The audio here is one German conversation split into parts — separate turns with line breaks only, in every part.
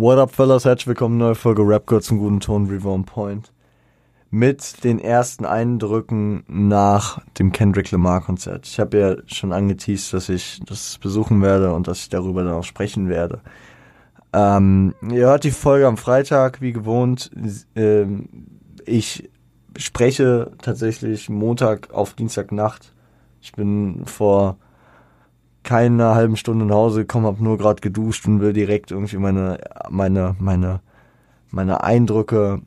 What up, fellas? Herzlich willkommen, neue Folge Rap Girl zum guten Ton, River on Point. Mit den ersten Eindrücken nach dem Kendrick Lamar Konzert. Ich habe ja schon angeteased, dass ich das besuchen werde und dass ich darüber dann auch sprechen werde. Ähm, ihr hört die Folge am Freitag, wie gewohnt. Ähm, ich spreche tatsächlich Montag auf Dienstagnacht. Ich bin vor keiner halben Stunde nach Hause gekommen, habe nur gerade geduscht und will direkt irgendwie meine meine meine meine Eindrücke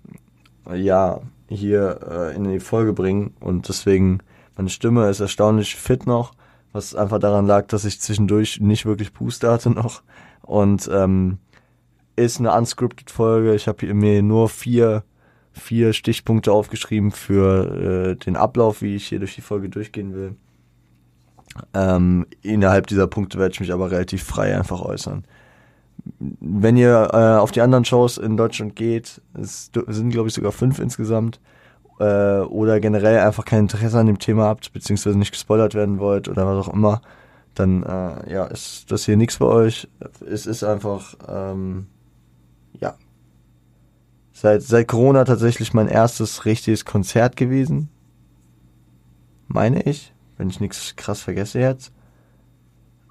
ja hier äh, in die Folge bringen und deswegen meine Stimme ist erstaunlich fit noch, was einfach daran lag, dass ich zwischendurch nicht wirklich Puste hatte noch und ähm, ist eine unscripted Folge. Ich habe mir nur vier vier Stichpunkte aufgeschrieben für äh, den Ablauf, wie ich hier durch die Folge durchgehen will. Ähm, innerhalb dieser Punkte werde ich mich aber relativ frei einfach äußern. Wenn ihr äh, auf die anderen Shows in Deutschland geht, es sind glaube ich sogar fünf insgesamt, äh, oder generell einfach kein Interesse an dem Thema habt, beziehungsweise nicht gespoilert werden wollt oder was auch immer, dann äh, ja, ist das hier nichts für euch. Es ist einfach, ähm, ja, seit, seit Corona tatsächlich mein erstes richtiges Konzert gewesen. Meine ich wenn ich nichts krass vergesse jetzt.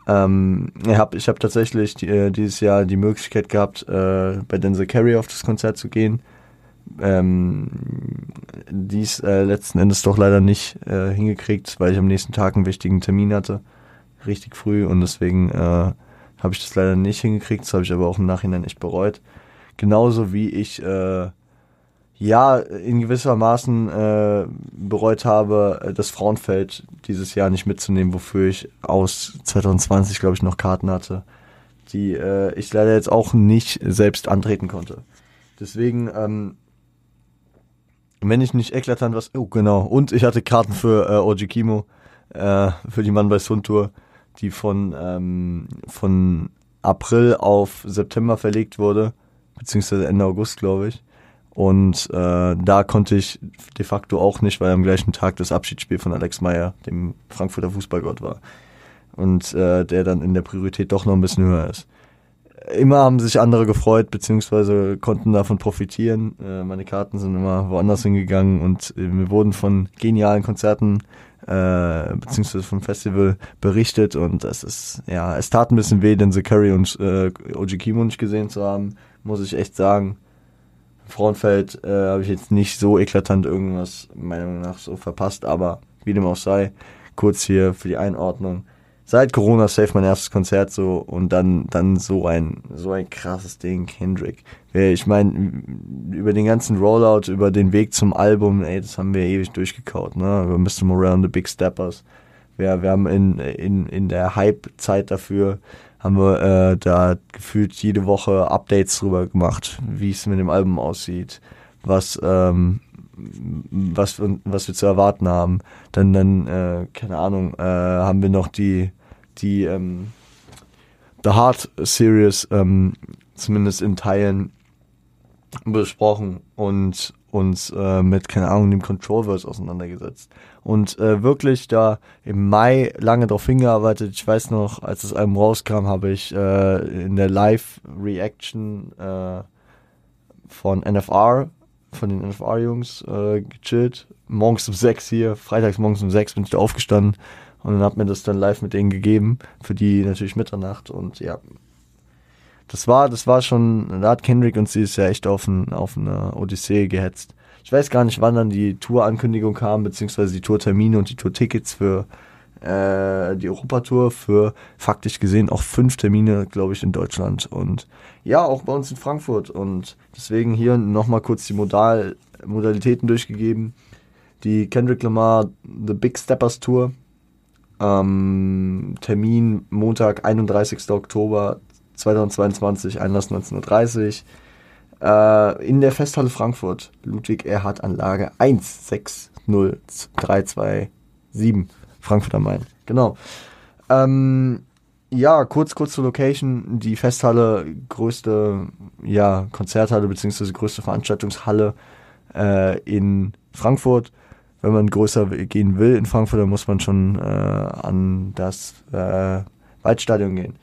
Ähm, ich habe ich hab tatsächlich die, äh, dieses Jahr die Möglichkeit gehabt, äh, bei Denzel Carey auf das Konzert zu gehen. Ähm, dies äh, letzten Endes doch leider nicht äh, hingekriegt, weil ich am nächsten Tag einen wichtigen Termin hatte, richtig früh und deswegen äh, habe ich das leider nicht hingekriegt. Das habe ich aber auch im Nachhinein echt bereut. Genauso wie ich äh, ja in gewisser Maßen äh, bereut habe, äh, das Frauenfeld dieses Jahr nicht mitzunehmen, wofür ich aus 2020, glaube ich, noch Karten hatte, die äh, ich leider jetzt auch nicht selbst antreten konnte. Deswegen, ähm, wenn ich nicht eklatant was, oh genau, und ich hatte Karten für äh, Oji Kimo, äh, für die Mann bei Sun Tour, die von, ähm, von April auf September verlegt wurde, beziehungsweise Ende August, glaube ich. Und äh, da konnte ich de facto auch nicht, weil am gleichen Tag das Abschiedsspiel von Alex Meyer, dem Frankfurter Fußballgott war. Und äh, der dann in der Priorität doch noch ein bisschen höher ist. Immer haben sich andere gefreut, beziehungsweise konnten davon profitieren. Äh, meine Karten sind immer woanders hingegangen und äh, wir wurden von genialen Konzerten äh, beziehungsweise vom Festival berichtet und es ist, ja, es tat ein bisschen weh, den Zakari und äh, Oji Kimo nicht gesehen zu haben, muss ich echt sagen. Frauenfeld äh, habe ich jetzt nicht so eklatant irgendwas, meiner Meinung nach, so verpasst, aber wie dem auch sei, kurz hier für die Einordnung. Seit Corona safe mein erstes Konzert so und dann, dann so ein, so ein krasses Ding, Kendrick. Ich meine, über den ganzen Rollout, über den Weg zum Album, ey, das haben wir ewig durchgekaut, ne? Über Mr. Morale und The Big Steppers. Wir, wir haben in, in, in der Hype-Zeit dafür haben wir äh, da gefühlt jede Woche Updates drüber gemacht, wie es mit dem Album aussieht, was ähm, was was wir zu erwarten haben. Dann dann äh, keine Ahnung, äh, haben wir noch die die ähm, The Heart Series ähm, zumindest in Teilen besprochen und uns äh, mit, keine Ahnung, dem Controlverse auseinandergesetzt. Und äh, wirklich da im Mai lange darauf hingearbeitet. Ich weiß noch, als das Album rauskam, habe ich äh, in der Live-Reaction äh, von NFR, von den NFR-Jungs, äh, gechillt. Morgens um sechs hier, freitags morgens um sechs bin ich da aufgestanden und dann hab mir das dann live mit denen gegeben. Für die natürlich Mitternacht und ja, das war, das war schon, da hat Kendrick uns dieses Jahr echt auf, ein, auf eine Odyssee gehetzt. Ich weiß gar nicht, wann dann die Tour-Ankündigung kam, beziehungsweise die Tourtermine und die Tourtickets für äh, die Europatour für faktisch gesehen auch fünf Termine, glaube ich, in Deutschland und ja, auch bei uns in Frankfurt. Und deswegen hier nochmal kurz die Modal Modalitäten durchgegeben. Die Kendrick Lamar The Big Steppers Tour. Ähm, Termin Montag, 31. Oktober 2022, Einlass 19.30 äh, in der Festhalle Frankfurt, Ludwig Erhard Anlage 160327, Frankfurt am Main. Genau. Ähm, ja, kurz, kurz zur Location. Die Festhalle, größte ja, Konzerthalle bzw. größte Veranstaltungshalle äh, in Frankfurt. Wenn man größer gehen will in Frankfurt, dann muss man schon äh, an das äh, Waldstadion gehen.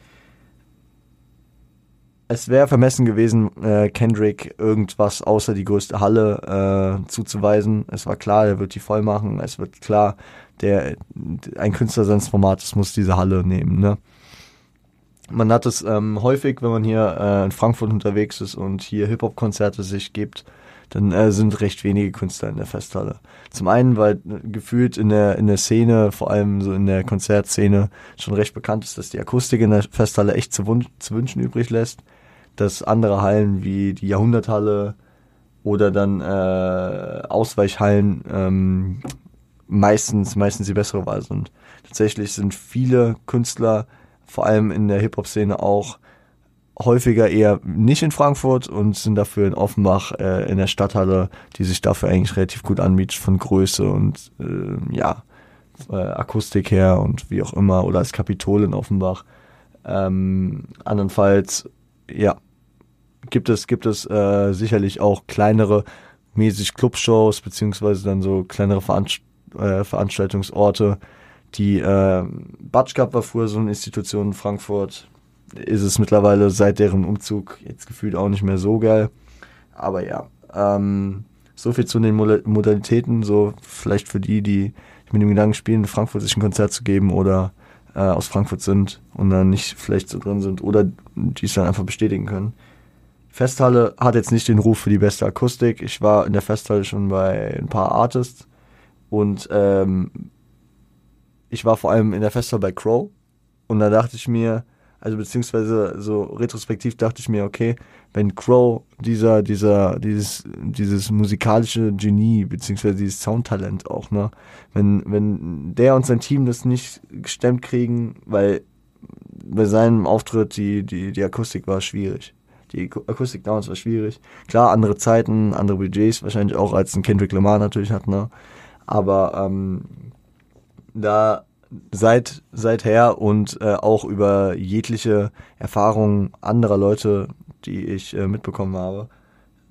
Es wäre vermessen gewesen, äh, Kendrick irgendwas außer die größte Halle äh, zuzuweisen. Es war klar, er wird die voll machen. Es wird klar, der ein Künstler seines Formates muss diese Halle nehmen. Ne? Man hat es ähm, häufig, wenn man hier äh, in Frankfurt unterwegs ist und hier Hip-Hop-Konzerte sich gibt, dann äh, sind recht wenige Künstler in der Festhalle. Zum einen, weil gefühlt in der, in der Szene, vor allem so in der Konzertszene, schon recht bekannt ist, dass die Akustik in der Festhalle echt zu, zu wünschen übrig lässt. Dass andere Hallen wie die Jahrhunderthalle oder dann äh, Ausweichhallen ähm, meistens, meistens die bessere Wahl sind. Tatsächlich sind viele Künstler, vor allem in der Hip-Hop-Szene auch, häufiger eher nicht in Frankfurt und sind dafür in Offenbach äh, in der Stadthalle, die sich dafür eigentlich relativ gut anbietet von Größe und äh, ja, äh, Akustik her und wie auch immer oder als Kapitol in Offenbach. Ähm, andernfalls, ja, gibt es, gibt es äh, sicherlich auch kleinere mäßig Clubshows beziehungsweise dann so kleinere Veranst äh, Veranstaltungsorte. Die äh, Batsch Cup war früher so eine Institution in Frankfurt, ist es mittlerweile seit deren Umzug jetzt gefühlt auch nicht mehr so geil. Aber ja, ähm, so viel zu den Modalitäten, so vielleicht für die, die mit dem Gedanken spielen, in Frankfurt sich ein Konzert zu geben oder äh, aus Frankfurt sind und dann nicht vielleicht so drin sind oder die es dann einfach bestätigen können. Festhalle hat jetzt nicht den Ruf für die beste Akustik. Ich war in der Festhalle schon bei ein paar Artists und ähm, ich war vor allem in der Festhalle bei Crow und da dachte ich mir, also beziehungsweise so retrospektiv dachte ich mir, okay, wenn Crow dieser, dieser, dieses, dieses musikalische Genie, beziehungsweise dieses Soundtalent auch, ne, wenn, wenn der und sein Team das nicht gestemmt kriegen, weil bei seinem Auftritt die, die, die Akustik war schwierig. Die Akustik damals war schwierig. Klar, andere Zeiten, andere Budgets wahrscheinlich auch als ein Kendrick Lamar natürlich hat, ne. Aber ähm, da seit seither und äh, auch über jegliche Erfahrungen anderer Leute, die ich äh, mitbekommen habe,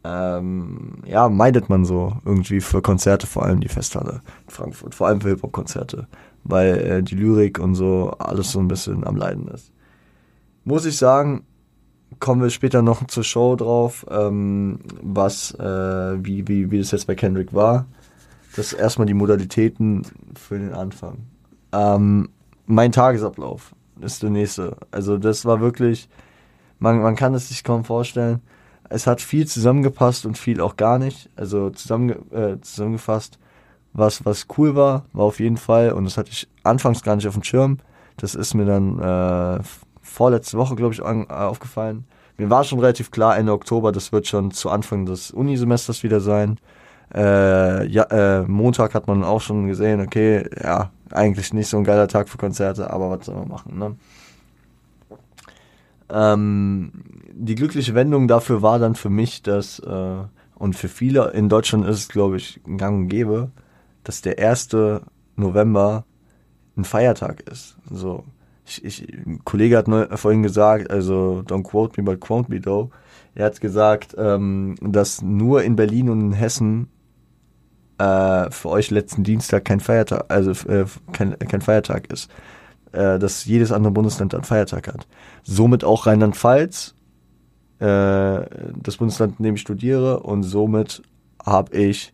ähm, ja, meidet man so irgendwie für Konzerte, vor allem die Festhalle in Frankfurt, vor allem für Hip-Hop-Konzerte, weil äh, die Lyrik und so alles so ein bisschen am Leiden ist. Muss ich sagen, kommen wir später noch zur Show drauf, ähm, was, äh, wie, wie, wie das jetzt bei Kendrick war. Das ist erstmal die Modalitäten für den Anfang. Ähm, mein Tagesablauf ist der nächste. Also das war wirklich, man, man kann es sich kaum vorstellen. Es hat viel zusammengepasst und viel auch gar nicht. Also zusammenge äh, zusammengefasst, was, was cool war, war auf jeden Fall, und das hatte ich anfangs gar nicht auf dem Schirm. Das ist mir dann äh, vorletzte Woche, glaube ich, an, äh, aufgefallen. Mir war schon relativ klar, Ende Oktober, das wird schon zu Anfang des Unisemesters wieder sein. Äh, ja, äh, Montag hat man auch schon gesehen, okay, ja, eigentlich nicht so ein geiler Tag für Konzerte, aber was soll man machen, ne? Ähm, die glückliche Wendung dafür war dann für mich, dass, äh, und für viele in Deutschland ist es, glaube ich, gang und gäbe, dass der 1. November ein Feiertag ist. So, ich, ich, ein Kollege hat neu, vorhin gesagt, also don't quote me, but quote me though. Er hat gesagt, ähm, dass nur in Berlin und in Hessen äh, für euch letzten Dienstag kein Feiertag, also äh, kein, kein Feiertag ist. Äh, dass jedes andere Bundesland einen Feiertag hat. Somit auch Rheinland-Pfalz, äh, das Bundesland, in dem ich studiere, und somit habe ich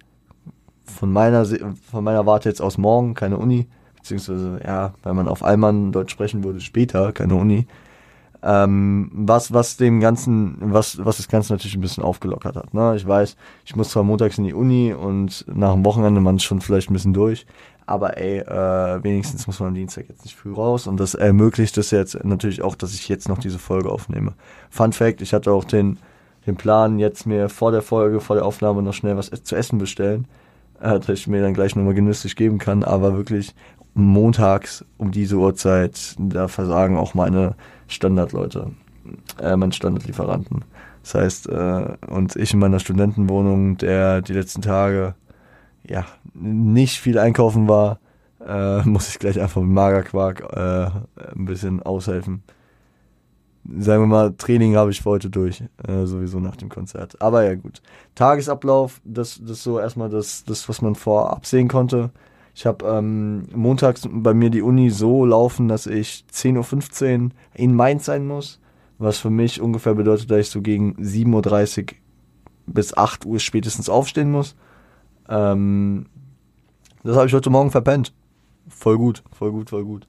von meiner von meiner Warte jetzt aus morgen keine Uni, beziehungsweise ja, weil man auf Allmann Deutsch sprechen würde, später keine Uni. Ähm, was, was dem Ganzen, was, was das Ganze natürlich ein bisschen aufgelockert hat. Ne? Ich weiß, ich muss zwar montags in die Uni und nach dem Wochenende man schon vielleicht ein bisschen durch, aber ey, äh, wenigstens muss man am Dienstag jetzt nicht früh raus und das ermöglicht es jetzt natürlich auch, dass ich jetzt noch diese Folge aufnehme. Fun Fact, ich hatte auch den, den Plan, jetzt mir vor der Folge, vor der Aufnahme noch schnell was zu essen bestellen, äh, dass ich mir dann gleich nochmal genüsslich geben kann, aber wirklich montags um diese Uhrzeit, da versagen auch meine Standardleute, äh, meine Standardlieferanten. Das heißt, äh, und ich in meiner Studentenwohnung, der die letzten Tage ja nicht viel einkaufen war, äh, muss ich gleich einfach mit Magerquark äh, ein bisschen aushelfen. Sagen wir mal, Training habe ich für heute durch, äh, sowieso nach dem Konzert. Aber ja gut. Tagesablauf, das, das ist so erstmal das, das, was man vorab sehen konnte. Ich habe ähm, montags bei mir die Uni so laufen, dass ich 10.15 Uhr in Mainz sein muss. was für mich ungefähr bedeutet, dass ich so gegen 7.30 Uhr bis 8 Uhr spätestens aufstehen muss. Ähm, das habe ich heute Morgen verpennt. Voll gut, voll gut, voll gut.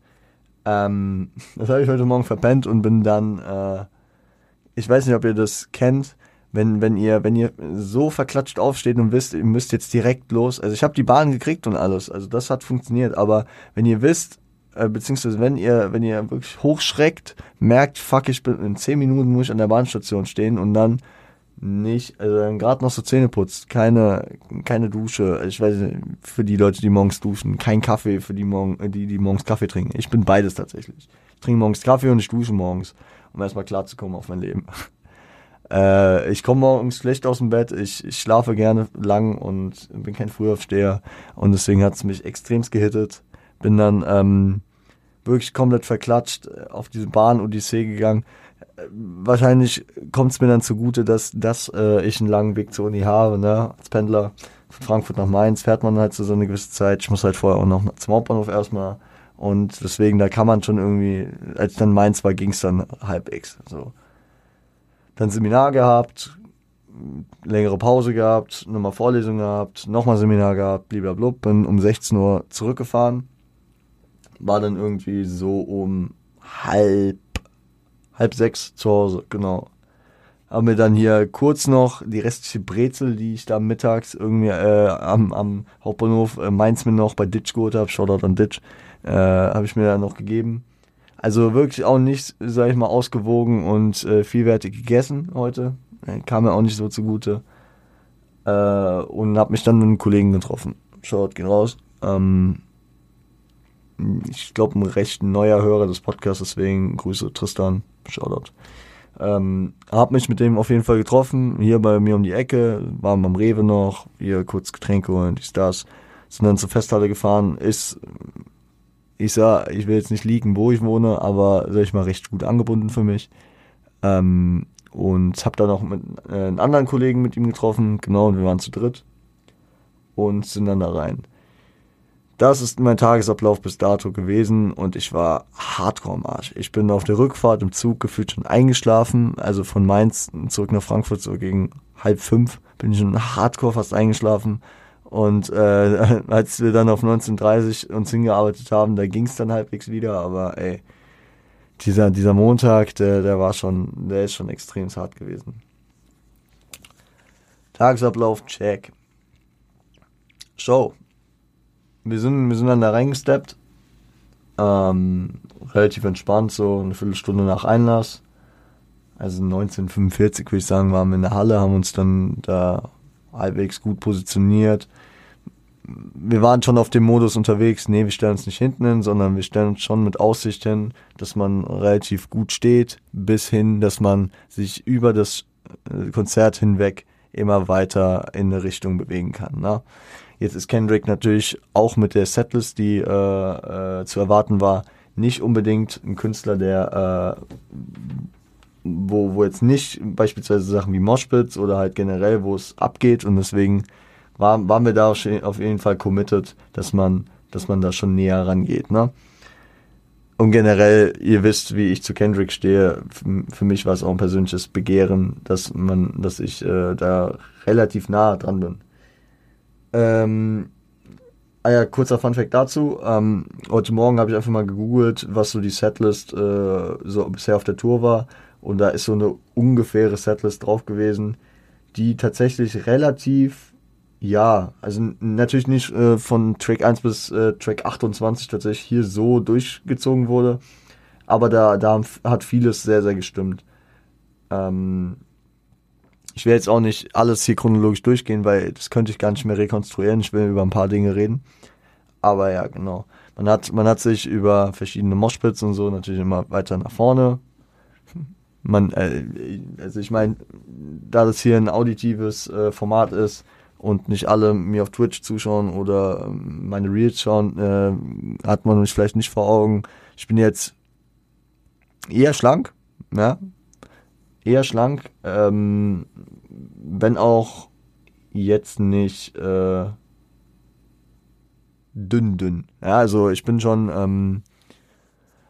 Ähm, das habe ich heute Morgen verpennt und bin dann, äh, ich weiß nicht, ob ihr das kennt, wenn, wenn ihr, wenn ihr so verklatscht aufsteht und wisst, ihr müsst jetzt direkt los. Also ich habe die Bahn gekriegt und alles, also das hat funktioniert, aber wenn ihr wisst, äh, beziehungsweise wenn ihr, wenn ihr wirklich hochschreckt, merkt, fuck, ich bin in 10 Minuten muss ich an der Bahnstation stehen und dann nicht, also dann gerade noch so Zähne putzt, keine, keine Dusche, ich weiß nicht, für die Leute, die morgens duschen, kein Kaffee für die, morgen, die, die morgens Kaffee trinken. Ich bin beides tatsächlich. Ich trinke morgens Kaffee und ich dusche morgens, um erstmal klarzukommen auf mein Leben. Äh, ich komme morgens schlecht aus dem Bett, ich, ich schlafe gerne lang und bin kein Frühaufsteher und deswegen hat es mich extremst gehittet. Bin dann ähm, wirklich komplett verklatscht auf diese Bahn-Odyssee gegangen wahrscheinlich kommt es mir dann zugute, dass, dass äh, ich einen langen Weg zur Uni habe, ne? Als Pendler von Frankfurt nach Mainz fährt man halt so, eine gewisse Zeit. Ich muss halt vorher auch noch zum Hauptbahnhof erstmal. Und deswegen, da kann man schon irgendwie, als dann Mainz war, ging es dann halbwegs. So. Dann Seminar gehabt, längere Pause gehabt, nochmal Vorlesung gehabt, nochmal Seminar gehabt, blablabla, bin um 16 Uhr zurückgefahren. War dann irgendwie so um halb halb sechs zu Hause, genau. Haben wir dann hier kurz noch die restliche Brezel, die ich da mittags irgendwie äh, am, am Hauptbahnhof äh, Mainz mir noch bei Ditch geholt habe, Shoutout an Ditch, äh, habe ich mir dann noch gegeben. Also wirklich auch nicht, sag ich mal, ausgewogen und äh, vielwertig gegessen heute. Äh, kam mir auch nicht so zugute. Äh, und habe mich dann mit einem Kollegen getroffen. Shoutout gehen raus. Ähm, ich glaube, ein recht neuer Hörer des Podcasts, deswegen Grüße Tristan. Shoutout. Ähm, hab mich mit dem auf jeden Fall getroffen, hier bei mir um die Ecke, waren am Rewe noch, hier kurz Getränke holen, dies, das. Sind dann zur Festhalle gefahren, ist, ich sag, ich will jetzt nicht liegen, wo ich wohne, aber, sag ich mal, recht gut angebunden für mich. Ähm, und hab dann auch mit äh, einem anderen Kollegen mit ihm getroffen, genau, und wir waren zu dritt. Und sind dann da rein. Das ist mein Tagesablauf bis dato gewesen und ich war hardcore am Arsch. Ich bin auf der Rückfahrt im Zug gefühlt schon eingeschlafen, also von Mainz zurück nach Frankfurt so gegen halb fünf bin ich schon hardcore fast eingeschlafen. Und äh, als wir dann auf 1930 uns hingearbeitet haben, da ging es dann halbwegs wieder, aber ey, dieser, dieser Montag, der, der war schon, der ist schon extrem hart gewesen. Tagesablauf, check. Show, wir sind, wir sind dann da reingesteppt. Ähm, relativ entspannt, so eine Viertelstunde nach Einlass. Also 1945 würde ich sagen, waren wir in der Halle, haben uns dann da halbwegs gut positioniert. Wir waren schon auf dem Modus unterwegs, nee, wir stellen uns nicht hinten hin, sondern wir stellen uns schon mit Aussicht hin, dass man relativ gut steht, bis hin, dass man sich über das äh, Konzert hinweg immer weiter in eine Richtung bewegen kann. Ne? Jetzt ist Kendrick natürlich auch mit der Setlist, die äh, äh, zu erwarten war, nicht unbedingt ein Künstler, der äh, wo, wo jetzt nicht beispielsweise Sachen wie Moshpits oder halt generell, wo es abgeht und deswegen war, waren wir da auf jeden Fall committed, dass man, dass man da schon näher rangeht, ne? Und generell, ihr wisst, wie ich zu Kendrick stehe. Für mich war es auch ein persönliches Begehren, dass man, dass ich äh, da relativ nah dran bin. Ähm, ah ja, kurzer Funfact dazu. Ähm, heute Morgen habe ich einfach mal gegoogelt, was so die Setlist äh, so bisher auf der Tour war. Und da ist so eine ungefähre Setlist drauf gewesen, die tatsächlich relativ, ja, also natürlich nicht äh, von Track 1 bis äh, Track 28 tatsächlich hier so durchgezogen wurde. Aber da, da hat vieles sehr, sehr gestimmt. Ähm, ich will jetzt auch nicht alles hier chronologisch durchgehen, weil das könnte ich gar nicht mehr rekonstruieren. Ich will über ein paar Dinge reden. Aber ja, genau. Man hat, man hat sich über verschiedene Moshpits und so natürlich immer weiter nach vorne. Man, äh, also ich meine, da das hier ein auditives äh, Format ist und nicht alle mir auf Twitch zuschauen oder ähm, meine Reels schauen, äh, hat man mich vielleicht nicht vor Augen. Ich bin jetzt eher schlank, ja, eher schlank, ähm, wenn auch jetzt nicht äh, dünn, dünn. Ja, also ich bin schon, ähm,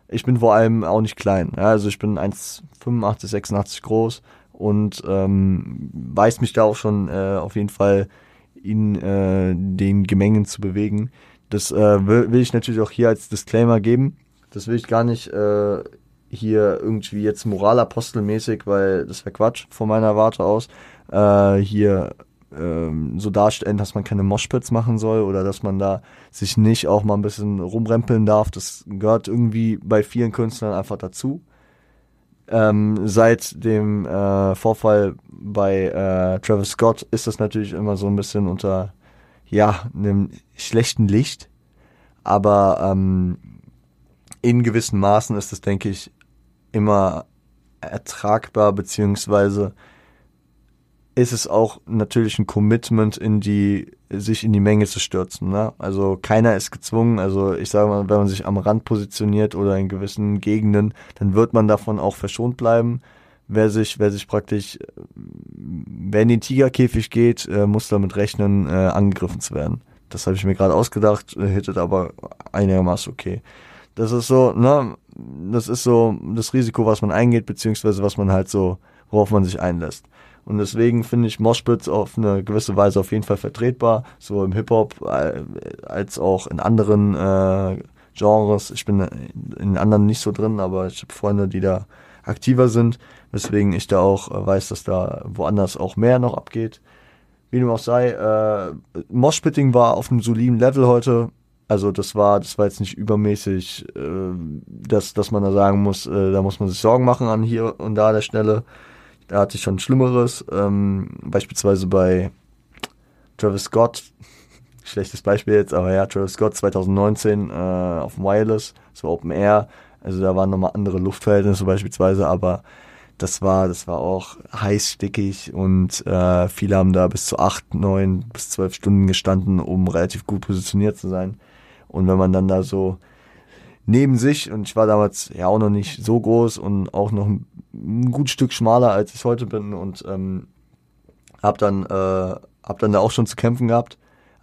ich bin vor allem auch nicht klein. Ja, also ich bin 1,85, 86 groß und ähm, weiß mich da auch schon äh, auf jeden Fall in äh, den Gemengen zu bewegen. Das äh, will, will, ich natürlich auch hier als Disclaimer geben. Das will ich gar nicht äh, hier irgendwie jetzt moralapostelmäßig, weil das wäre Quatsch von meiner Warte aus, äh, hier ähm, so darstellen, dass man keine Moshpits machen soll oder dass man da sich nicht auch mal ein bisschen rumrempeln darf. Das gehört irgendwie bei vielen Künstlern einfach dazu. Ähm, seit dem äh, Vorfall bei äh, Travis Scott ist das natürlich immer so ein bisschen unter ja einem schlechten Licht, aber ähm, in gewissen Maßen ist das, denke ich, immer ertragbar beziehungsweise ist es auch natürlich ein Commitment in die, sich in die Menge zu stürzen. Ne? Also keiner ist gezwungen. Also ich sage mal, wenn man sich am Rand positioniert oder in gewissen Gegenden, dann wird man davon auch verschont bleiben. Wer sich, wer sich praktisch, wer in den Tigerkäfig geht, äh, muss damit rechnen, äh, angegriffen zu werden. Das habe ich mir gerade ausgedacht, äh, hittet aber einigermaßen okay. Das ist so, ne, das ist so das Risiko, was man eingeht, beziehungsweise was man halt so, worauf man sich einlässt. Und deswegen finde ich Moshpits auf eine gewisse Weise auf jeden Fall vertretbar, so im Hip-Hop äh, als auch in anderen äh, Genres. Ich bin in anderen nicht so drin, aber ich habe Freunde, die da aktiver sind, weswegen ich da auch äh, weiß, dass da woanders auch mehr noch abgeht. Wie dem auch sei, äh, Moshpitting war auf einem soliden Level heute. Also das war, das war jetzt nicht übermäßig, äh, dass, dass man da sagen muss, äh, da muss man sich Sorgen machen an hier und da der Stelle. Da hatte ich schon Schlimmeres. Ähm, beispielsweise bei Travis Scott. Schlechtes Beispiel jetzt, aber ja, Travis Scott 2019 äh, auf dem Wireless. War Open Air. Also da waren nochmal andere Luftverhältnisse beispielsweise, aber das war, das war auch heiß, stickig und äh, viele haben da bis zu acht, neun bis zwölf Stunden gestanden, um relativ gut positioniert zu sein. Und wenn man dann da so neben sich und ich war damals ja auch noch nicht so groß und auch noch ein, ein gut Stück schmaler als ich heute bin und ähm, hab dann äh, hab dann da auch schon zu kämpfen gehabt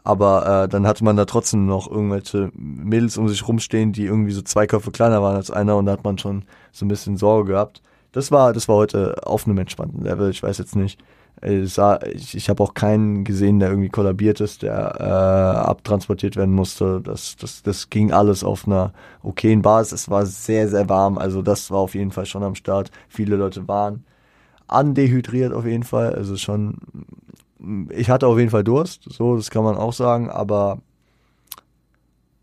aber äh, dann hatte man da trotzdem noch irgendwelche Mädels um sich rumstehen, die irgendwie so zwei Köpfe kleiner waren als einer und da hat man schon so ein bisschen Sorge gehabt. Das war das war heute auf einem entspannten Level. Ich weiß jetzt nicht, ich, ich, ich habe auch keinen gesehen, der irgendwie kollabiert ist, der äh, abtransportiert werden musste. Das, das, das ging alles auf einer okayen Basis. Es war sehr, sehr warm. Also das war auf jeden Fall schon am Start. Viele Leute waren andehydriert auf jeden Fall. Also schon, ich hatte auf jeden Fall Durst, so, das kann man auch sagen, aber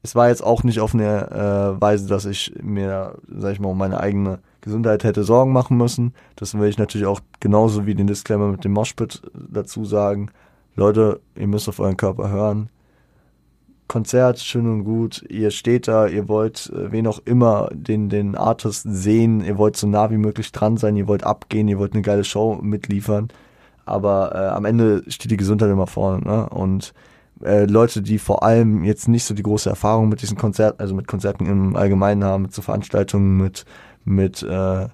es war jetzt auch nicht auf eine äh, Weise, dass ich mir, sag ich mal, um meine eigene Gesundheit hätte Sorgen machen müssen. Das will ich natürlich auch genauso wie den Disclaimer mit dem Moshpit dazu sagen. Leute, ihr müsst auf euren Körper hören. Konzert, schön und gut. Ihr steht da, ihr wollt äh, wen auch immer den, den Artist sehen. Ihr wollt so nah wie möglich dran sein. Ihr wollt abgehen. Ihr wollt eine geile Show mitliefern. Aber äh, am Ende steht die Gesundheit immer vorne. Ne? Und äh, Leute, die vor allem jetzt nicht so die große Erfahrung mit diesen Konzerten, also mit Konzerten im Allgemeinen haben, mit so Veranstaltungen, mit, mit äh,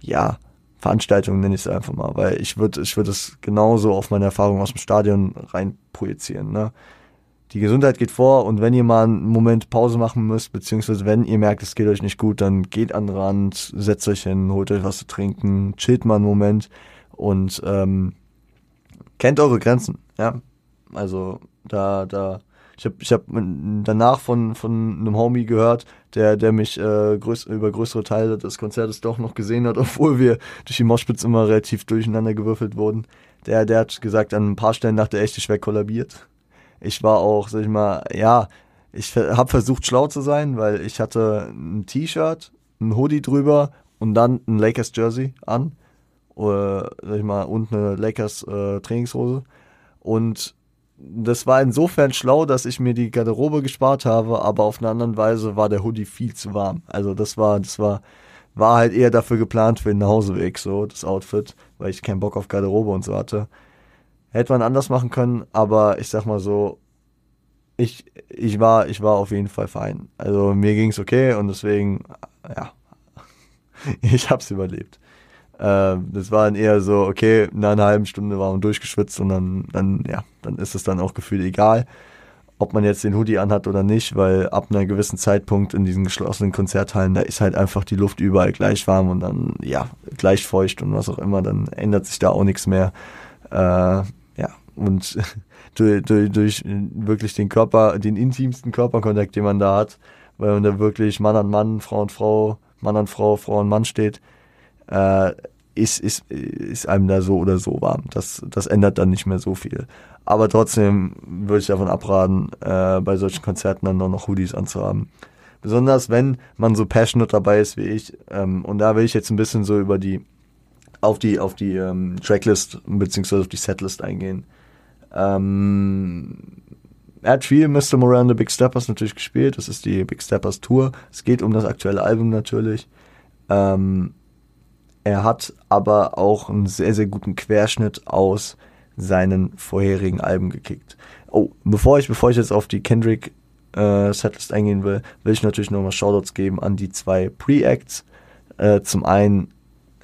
ja, Veranstaltungen nenne ich es einfach mal, weil ich würde ich würde es genauso auf meine Erfahrung aus dem Stadion rein projizieren. Ne? Die Gesundheit geht vor und wenn ihr mal einen Moment Pause machen müsst, beziehungsweise wenn ihr merkt, es geht euch nicht gut, dann geht an den Rand, setzt euch hin, holt euch was zu trinken, chillt mal einen Moment und ähm, kennt eure Grenzen. Ja, also da, da, ich habe ich hab danach von, von einem Homie gehört, der, der mich äh, größ, über größere Teile des Konzertes doch noch gesehen hat, obwohl wir durch die Moschpitz immer relativ durcheinander gewürfelt wurden. Der, der hat gesagt, an ein paar Stellen dachte er echt, ich wäre kollabiert. Ich war auch, sag ich mal, ja, ich habe versucht schlau zu sein, weil ich hatte ein T-Shirt, ein Hoodie drüber und dann ein Lakers Jersey an, oder, sag ich mal, und eine Lakers äh, Trainingshose. Und das war insofern schlau, dass ich mir die Garderobe gespart habe, aber auf eine andere Weise war der Hoodie viel zu warm. Also das war, das war, war halt eher dafür geplant für den Nachhauseweg, so das Outfit, weil ich keinen Bock auf Garderobe und so hatte. Hätte man anders machen können, aber ich sag mal so, ich, ich war, ich war auf jeden Fall fein. Also mir ging's okay und deswegen, ja, ich hab's überlebt. Äh, das war dann eher so, okay, nach einer halben Stunde waren wir durchgeschwitzt und dann, dann, ja, dann ist es dann auch gefühlt egal. ob man jetzt den Hoodie anhat oder nicht, weil ab einem gewissen Zeitpunkt in diesen geschlossenen Konzerthallen, da ist halt einfach die Luft überall gleich warm und dann, ja, gleich feucht und was auch immer, dann ändert sich da auch nichts mehr. Äh, ja, und durch, durch, durch wirklich den Körper, den intimsten Körperkontakt, den man da hat, weil man da wirklich Mann an Mann, Frau und Frau, Mann an Frau, Frau an Mann steht, äh, ist, ist, ist einem da so oder so warm. Das, das ändert dann nicht mehr so viel. Aber trotzdem würde ich davon abraten, äh, bei solchen Konzerten dann noch Hoodies anzuhaben. Besonders wenn man so passionate dabei ist wie ich. Ähm, und da will ich jetzt ein bisschen so über die, auf die, auf die ähm, Tracklist beziehungsweise auf die Setlist eingehen. Ähm, er hat viel Mr. Moran The Big Steppers natürlich gespielt. Das ist die Big Steppers Tour. Es geht um das aktuelle Album natürlich. Ähm, er hat aber auch einen sehr, sehr guten Querschnitt aus seinen vorherigen Alben gekickt. Oh, bevor ich, bevor ich jetzt auf die Kendrick äh, Setlist eingehen will, will ich natürlich nochmal Shoutouts geben an die zwei Pre-Acts. Äh, zum einen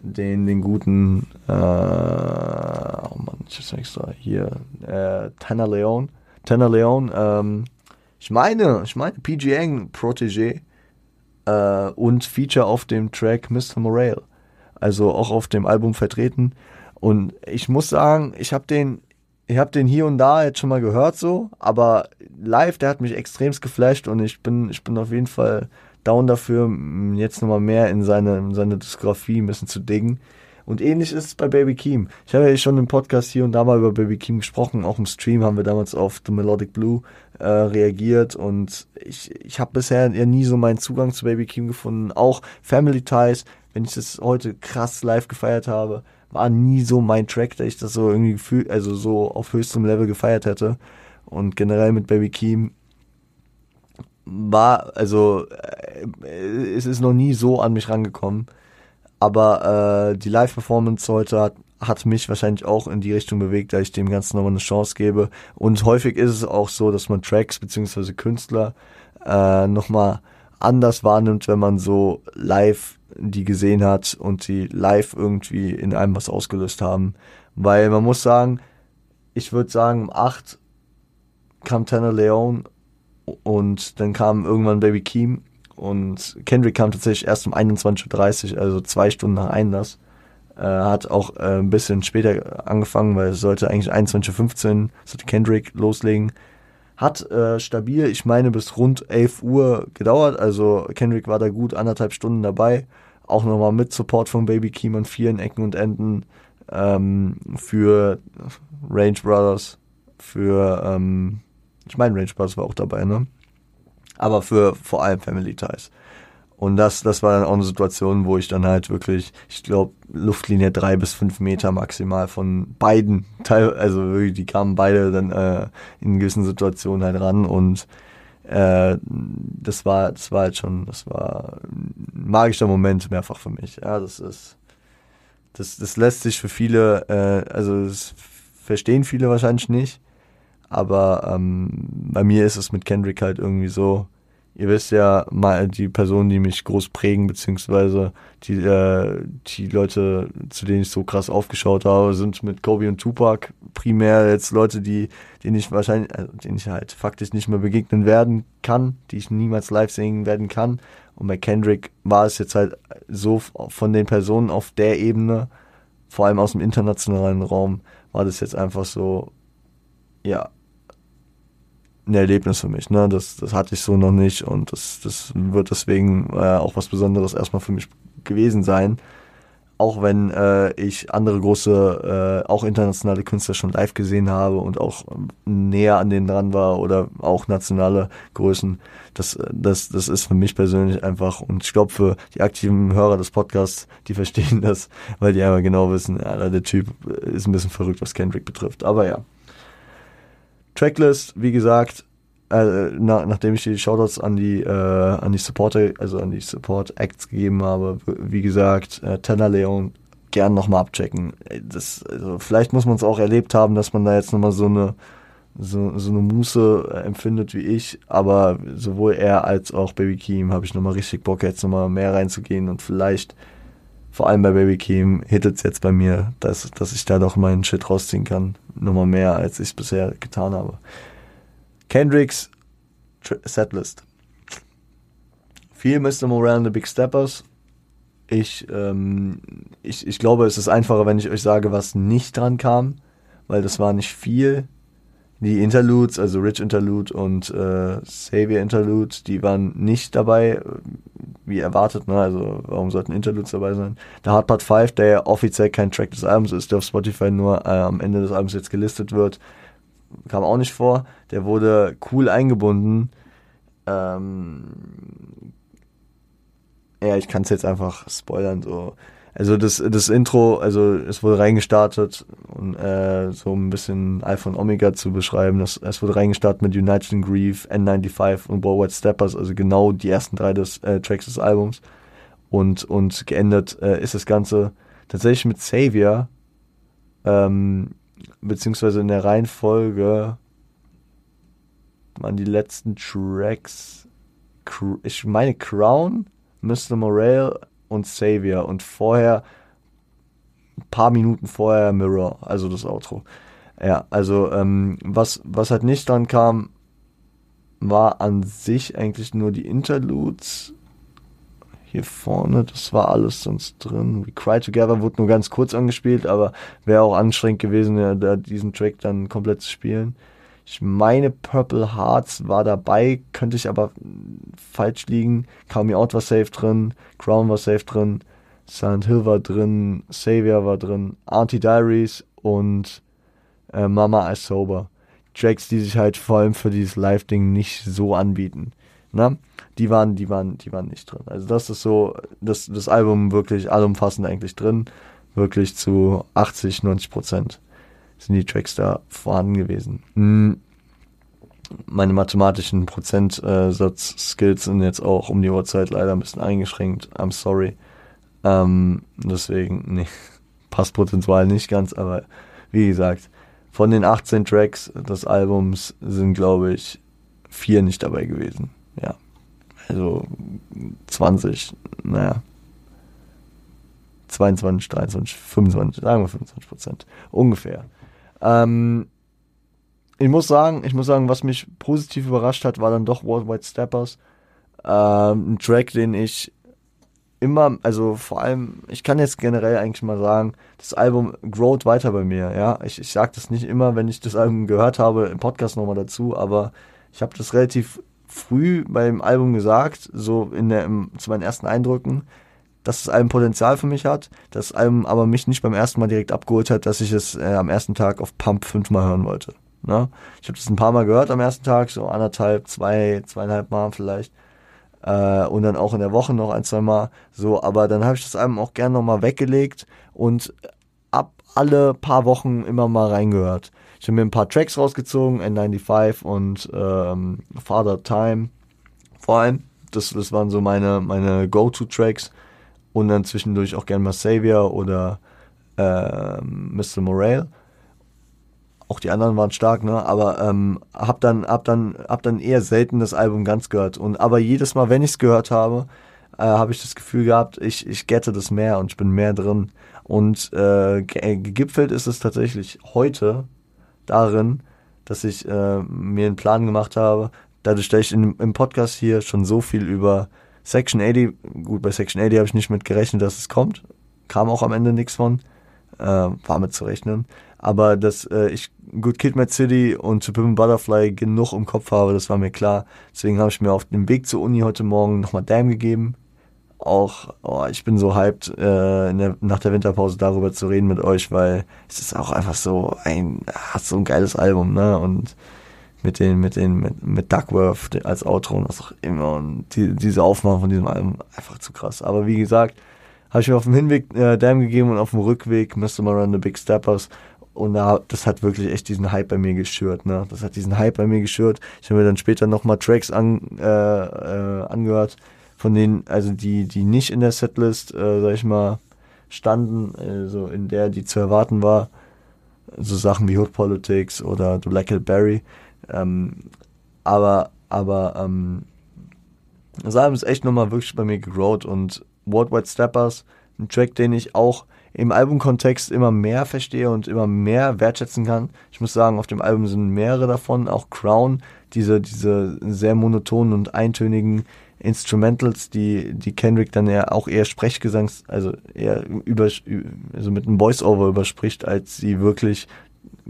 den, den guten, äh, oh Mann, ich weiß extra, hier, äh, Tanner Leon. Tanner Leon, ähm, ich meine, ich meine PG Protégé äh, und Feature auf dem Track Mr. Morale also auch auf dem Album vertreten. Und ich muss sagen, ich habe den, ich habe den hier und da jetzt schon mal gehört so, aber live, der hat mich extremst geflasht und ich bin, ich bin auf jeden Fall down dafür, jetzt nochmal mehr in seine, in seine Diskografie ein bisschen zu diggen. Und ähnlich ist es bei Baby Keem. Ich habe ja schon im Podcast hier und da mal über Baby Keem gesprochen. Auch im Stream haben wir damals auf The Melodic Blue äh, reagiert. Und ich, ich habe bisher ja nie so meinen Zugang zu Baby Keem gefunden. Auch Family Ties wenn ich das heute krass live gefeiert habe, war nie so mein Track, dass ich das so irgendwie gefühlt, also so auf höchstem Level gefeiert hätte. Und generell mit Baby Keem war, also äh, es ist noch nie so an mich rangekommen. Aber äh, die Live-Performance heute hat, hat mich wahrscheinlich auch in die Richtung bewegt, da ich dem Ganzen nochmal eine Chance gebe. Und häufig ist es auch so, dass man Tracks beziehungsweise Künstler äh, nochmal anders wahrnimmt, wenn man so live die gesehen hat und die live irgendwie in einem was ausgelöst haben. Weil man muss sagen, ich würde sagen, um 8 kam Tanner Leon und dann kam irgendwann Baby Keem und Kendrick kam tatsächlich erst um 21.30 Uhr, also zwei Stunden nach Einlass. Äh, hat auch äh, ein bisschen später angefangen, weil es sollte eigentlich 21.15 Uhr, sollte Kendrick loslegen. Hat äh, stabil, ich meine, bis rund 11 Uhr gedauert. Also Kendrick war da gut anderthalb Stunden dabei. Auch nochmal mit Support von Baby Keem an vielen Ecken und Enden. Ähm, für Range Brothers, für, ähm, ich meine, Range Brothers war auch dabei, ne? Aber für vor allem Family Ties. Und das, das war dann auch eine Situation, wo ich dann halt wirklich, ich glaube, Luftlinie drei bis fünf Meter maximal von beiden, Teil, also wirklich, die kamen beide dann äh, in gewissen Situationen halt ran und äh, das war, das war halt schon, das war ein magischer Moment mehrfach für mich. Ja, das ist, das, das lässt sich für viele, äh, also das verstehen viele wahrscheinlich nicht, aber ähm, bei mir ist es mit Kendrick halt irgendwie so, ihr wisst ja, die Personen, die mich groß prägen, beziehungsweise die, äh, die Leute, zu denen ich so krass aufgeschaut habe, sind mit Kobe und Tupac primär jetzt Leute, die, denen ich wahrscheinlich, also denen ich halt faktisch nicht mehr begegnen werden kann, die ich niemals live sehen werden kann. Und bei Kendrick war es jetzt halt so von den Personen auf der Ebene, vor allem aus dem internationalen Raum, war das jetzt einfach so, ja, ein Erlebnis für mich. Ne? Das, das hatte ich so noch nicht und das, das wird deswegen äh, auch was Besonderes erstmal für mich gewesen sein. Auch wenn äh, ich andere große, äh, auch internationale Künstler schon live gesehen habe und auch näher an denen dran war oder auch nationale Größen, das, das, das ist für mich persönlich einfach und ich glaube für die aktiven Hörer des Podcasts, die verstehen das, weil die einfach genau wissen, ja, der Typ ist ein bisschen verrückt, was Kendrick betrifft. Aber ja. Tracklist, wie gesagt, äh, na, nachdem ich die Shoutouts an die, äh, an die Supporter, also an die Support Acts gegeben habe, wie gesagt, äh, Tanner Leon gern nochmal abchecken. Das, also vielleicht muss man es auch erlebt haben, dass man da jetzt nochmal so eine, so, so eine Muße äh, empfindet wie ich, aber sowohl er als auch Baby Keem habe ich nochmal richtig Bock, jetzt nochmal mehr reinzugehen und vielleicht, vor allem bei Baby Keem, hittet es jetzt bei mir, dass, dass ich da doch meinen Shit rausziehen kann. Nochmal mehr, als ich es bisher getan habe. Kendricks Setlist. Viel Mr. Morale and the Big Steppers. Ich, ähm, ich, ich glaube, es ist einfacher, wenn ich euch sage, was nicht dran kam, weil das war nicht viel. Die Interludes, also Rich Interlude und äh, Savior Interlude, die waren nicht dabei, wie erwartet, ne? Also warum sollten Interludes dabei sein? Der Hard Part 5, der ja offiziell kein Track des Albums ist, der auf Spotify nur äh, am Ende des Albums jetzt gelistet wird, kam auch nicht vor. Der wurde cool eingebunden. Ähm, ja, ich kann es jetzt einfach spoilern, so also das, das Intro, also es wurde reingestartet und äh, so ein bisschen und Omega zu beschreiben. Das, es wurde reingestartet mit United in Grief, N95 und White Steppers, also genau die ersten drei des äh, Tracks des Albums. Und, und geendet äh, ist das Ganze tatsächlich mit Savior, ähm, beziehungsweise in der Reihenfolge waren die letzten Tracks, ich meine Crown, Mr. Morale, und Savior und vorher, ein paar Minuten vorher Mirror, also das Outro. Ja, also ähm, was, was halt nicht dran kam, war an sich eigentlich nur die Interludes. Hier vorne, das war alles sonst drin. We Cry Together wurde nur ganz kurz angespielt, aber wäre auch anstrengend gewesen, ja, da diesen Track dann komplett zu spielen. Ich meine, Purple Hearts war dabei, könnte ich aber falsch liegen. Call Me Out war safe drin, Crown war safe drin, Silent Hill war drin, Savior war drin, Auntie Diaries und äh, Mama I Sober. Tracks, die sich halt vor allem für dieses Live-Ding nicht so anbieten. Na? Die waren, die waren, die waren nicht drin. Also das ist so, das, das Album wirklich allumfassend eigentlich drin. Wirklich zu 80, 90 Prozent sind die Tracks da vorhanden gewesen. Hm. Meine mathematischen Prozentsatz-Skills sind jetzt auch um die Uhrzeit leider ein bisschen eingeschränkt. I'm sorry. Ähm, deswegen, nee, passt prozentual nicht ganz, aber wie gesagt, von den 18 Tracks des Albums sind, glaube ich, vier nicht dabei gewesen. Ja. Also 20, naja. 22, 23, 25, sagen wir 25 Prozent. Ungefähr. Ähm, ich muss sagen, ich muss sagen, was mich positiv überrascht hat, war dann doch Worldwide Steppers. Ähm, ein Track, den ich immer, also vor allem, ich kann jetzt generell eigentlich mal sagen, das Album growt weiter bei mir, ja. Ich, ich sage das nicht immer, wenn ich das Album gehört habe, im Podcast nochmal dazu, aber ich habe das relativ früh beim Album gesagt, so in der, im, zu meinen ersten Eindrücken dass das Album Potenzial für mich hat, das Album aber mich nicht beim ersten Mal direkt abgeholt hat, dass ich es äh, am ersten Tag auf Pump fünfmal hören wollte. Ne? Ich habe das ein paar Mal gehört am ersten Tag, so anderthalb, zwei, zweieinhalb Mal vielleicht. Äh, und dann auch in der Woche noch ein, zwei Mal. So, aber dann habe ich das Album auch gern nochmal weggelegt und ab alle paar Wochen immer mal reingehört. Ich habe mir ein paar Tracks rausgezogen, N95 und ähm, Father Time. Vor allem, das, das waren so meine, meine Go-To-Tracks und dann zwischendurch auch gern mal Savior oder äh, Mr. Morale. Auch die anderen waren stark, ne? Aber ähm, hab dann, hab dann, hab dann eher selten das Album ganz gehört. Und aber jedes Mal, wenn ich es gehört habe, äh, habe ich das Gefühl gehabt, ich, ich gette das mehr und ich bin mehr drin. Und äh, gegipfelt ist es tatsächlich heute darin, dass ich äh, mir einen Plan gemacht habe, dadurch, dass ich in, im Podcast hier schon so viel über Section 80, gut, bei Section 80 habe ich nicht mit gerechnet, dass es kommt. Kam auch am Ende nichts von. Äh, war mit zu rechnen. Aber dass äh, ich Good Kid Mad City und To Pimp Butterfly genug im Kopf habe, das war mir klar. Deswegen habe ich mir auf dem Weg zur Uni heute Morgen nochmal Damn gegeben. Auch, oh, ich bin so hyped, äh, der, nach der Winterpause darüber zu reden mit euch, weil es ist auch einfach so ein, hat so ein geiles Album, ne? Und mit den, mit den, mit, mit Duckworth als Outro und was auch immer. Und die, diese Aufmachung von diesem Album einfach zu krass. Aber wie gesagt, habe ich mir auf dem Hinweg äh, Damn gegeben und auf dem Rückweg Mr. The Big Steppers. Und da, das hat wirklich echt diesen Hype bei mir geschürt, ne? Das hat diesen Hype bei mir geschürt. Ich habe mir dann später nochmal Tracks an, äh, äh, angehört, von denen, also die, die nicht in der Setlist, äh, sag ich mal, standen, also in der die zu erwarten war. So Sachen wie Hood Politics oder The Black Hill Berry. Ähm, aber, aber, ähm, das Album ist echt nochmal wirklich bei mir gegrowt und Worldwide Steppers, ein Track, den ich auch im Albumkontext immer mehr verstehe und immer mehr wertschätzen kann. Ich muss sagen, auf dem Album sind mehrere davon, auch Crown, diese, diese sehr monotonen und eintönigen Instrumentals, die, die Kendrick dann eher auch eher Sprechgesangs, also eher über, also mit einem Voice-Over überspricht, als sie wirklich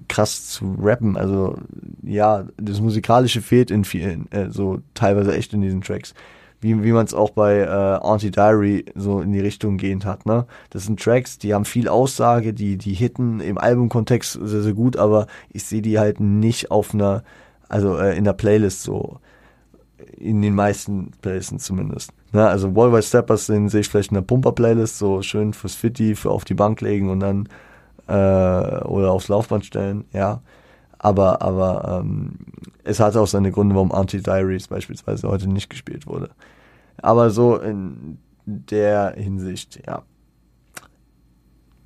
krass zu rappen. Also ja, das Musikalische fehlt in vielen, äh, so teilweise echt in diesen Tracks. Wie, wie man es auch bei äh, Anti-Diary so in die Richtung gehend hat. Ne? Das sind Tracks, die haben viel Aussage, die, die hitten im Albumkontext sehr, sehr gut, aber ich sehe die halt nicht auf einer, also äh, in der Playlist so. In den meisten Playlists zumindest. Ne? Also Wall by Steppers sehe ich vielleicht in der Pumper-Playlist, so schön fürs Fitti, für auf die Bank legen und dann äh, oder aufs Laufband stellen, ja. Aber, aber ähm, es hat auch seine Gründe, warum Anti-Diaries beispielsweise heute nicht gespielt wurde. Aber so in der Hinsicht, ja.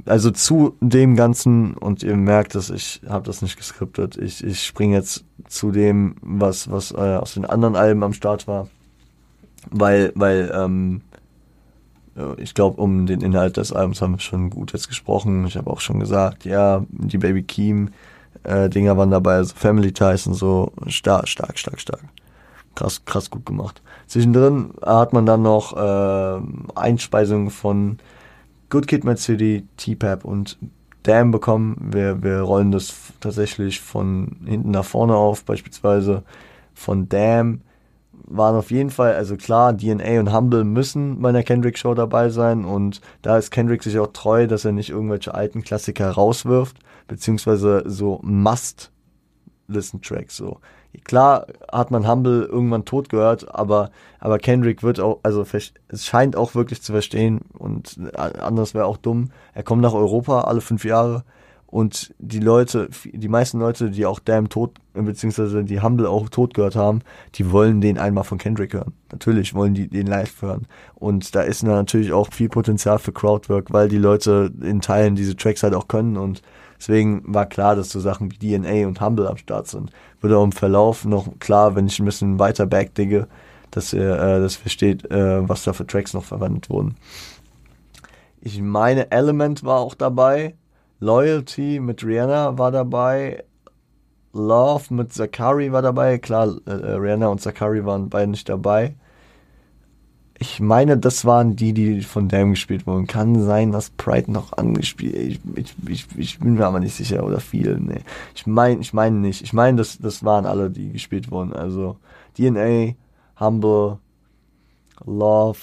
Also zu dem Ganzen, und ihr merkt dass ich habe das nicht geskriptet, ich, ich springe jetzt zu dem, was, was äh, aus den anderen Alben am Start war. Weil, weil ähm, ich glaube, um den Inhalt des Albums haben wir schon gut jetzt gesprochen. Ich habe auch schon gesagt, ja, die Baby Keem äh, Dinger waren dabei, also Family Ties und so. Stark, stark, stark, stark. Krass, krass gut gemacht. Zwischendrin hat man dann noch äh, Einspeisungen von Good Kid, Mad City, T-Pap und Damn bekommen. Wir, wir rollen das tatsächlich von hinten nach vorne auf, beispielsweise von Damn waren auf jeden Fall, also klar, DNA und Humble müssen bei einer Kendrick-Show dabei sein und da ist Kendrick sich auch treu, dass er nicht irgendwelche alten Klassiker rauswirft, beziehungsweise so Must-Listen-Tracks, so. Klar hat man Humble irgendwann tot gehört, aber, aber Kendrick wird auch, also es scheint auch wirklich zu verstehen und anders wäre auch dumm. Er kommt nach Europa alle fünf Jahre und die Leute, die meisten Leute, die auch Damn tot, beziehungsweise die Humble auch tot gehört haben, die wollen den einmal von Kendrick hören. Natürlich wollen die den live hören. Und da ist natürlich auch viel Potenzial für Crowdwork, weil die Leute in Teilen diese Tracks halt auch können und deswegen war klar, dass so Sachen wie DNA und Humble am Start sind. Würde auch im Verlauf noch klar, wenn ich ein bisschen weiter backdigge, dass ihr äh, das versteht, äh, was da für Tracks noch verwendet wurden. Ich meine, Element war auch dabei Loyalty mit Rihanna war dabei. Love mit Zakari war dabei. Klar, äh, äh, Rihanna und Zakari waren beide nicht dabei. Ich meine, das waren die, die von Damn gespielt wurden. Kann sein, dass Pride noch angespielt. Ich, ich, ich, ich bin mir aber nicht sicher oder viel. Nee. Ich meine, ich meine nicht. Ich meine, das, das waren alle, die gespielt wurden. Also DNA, Humble, Love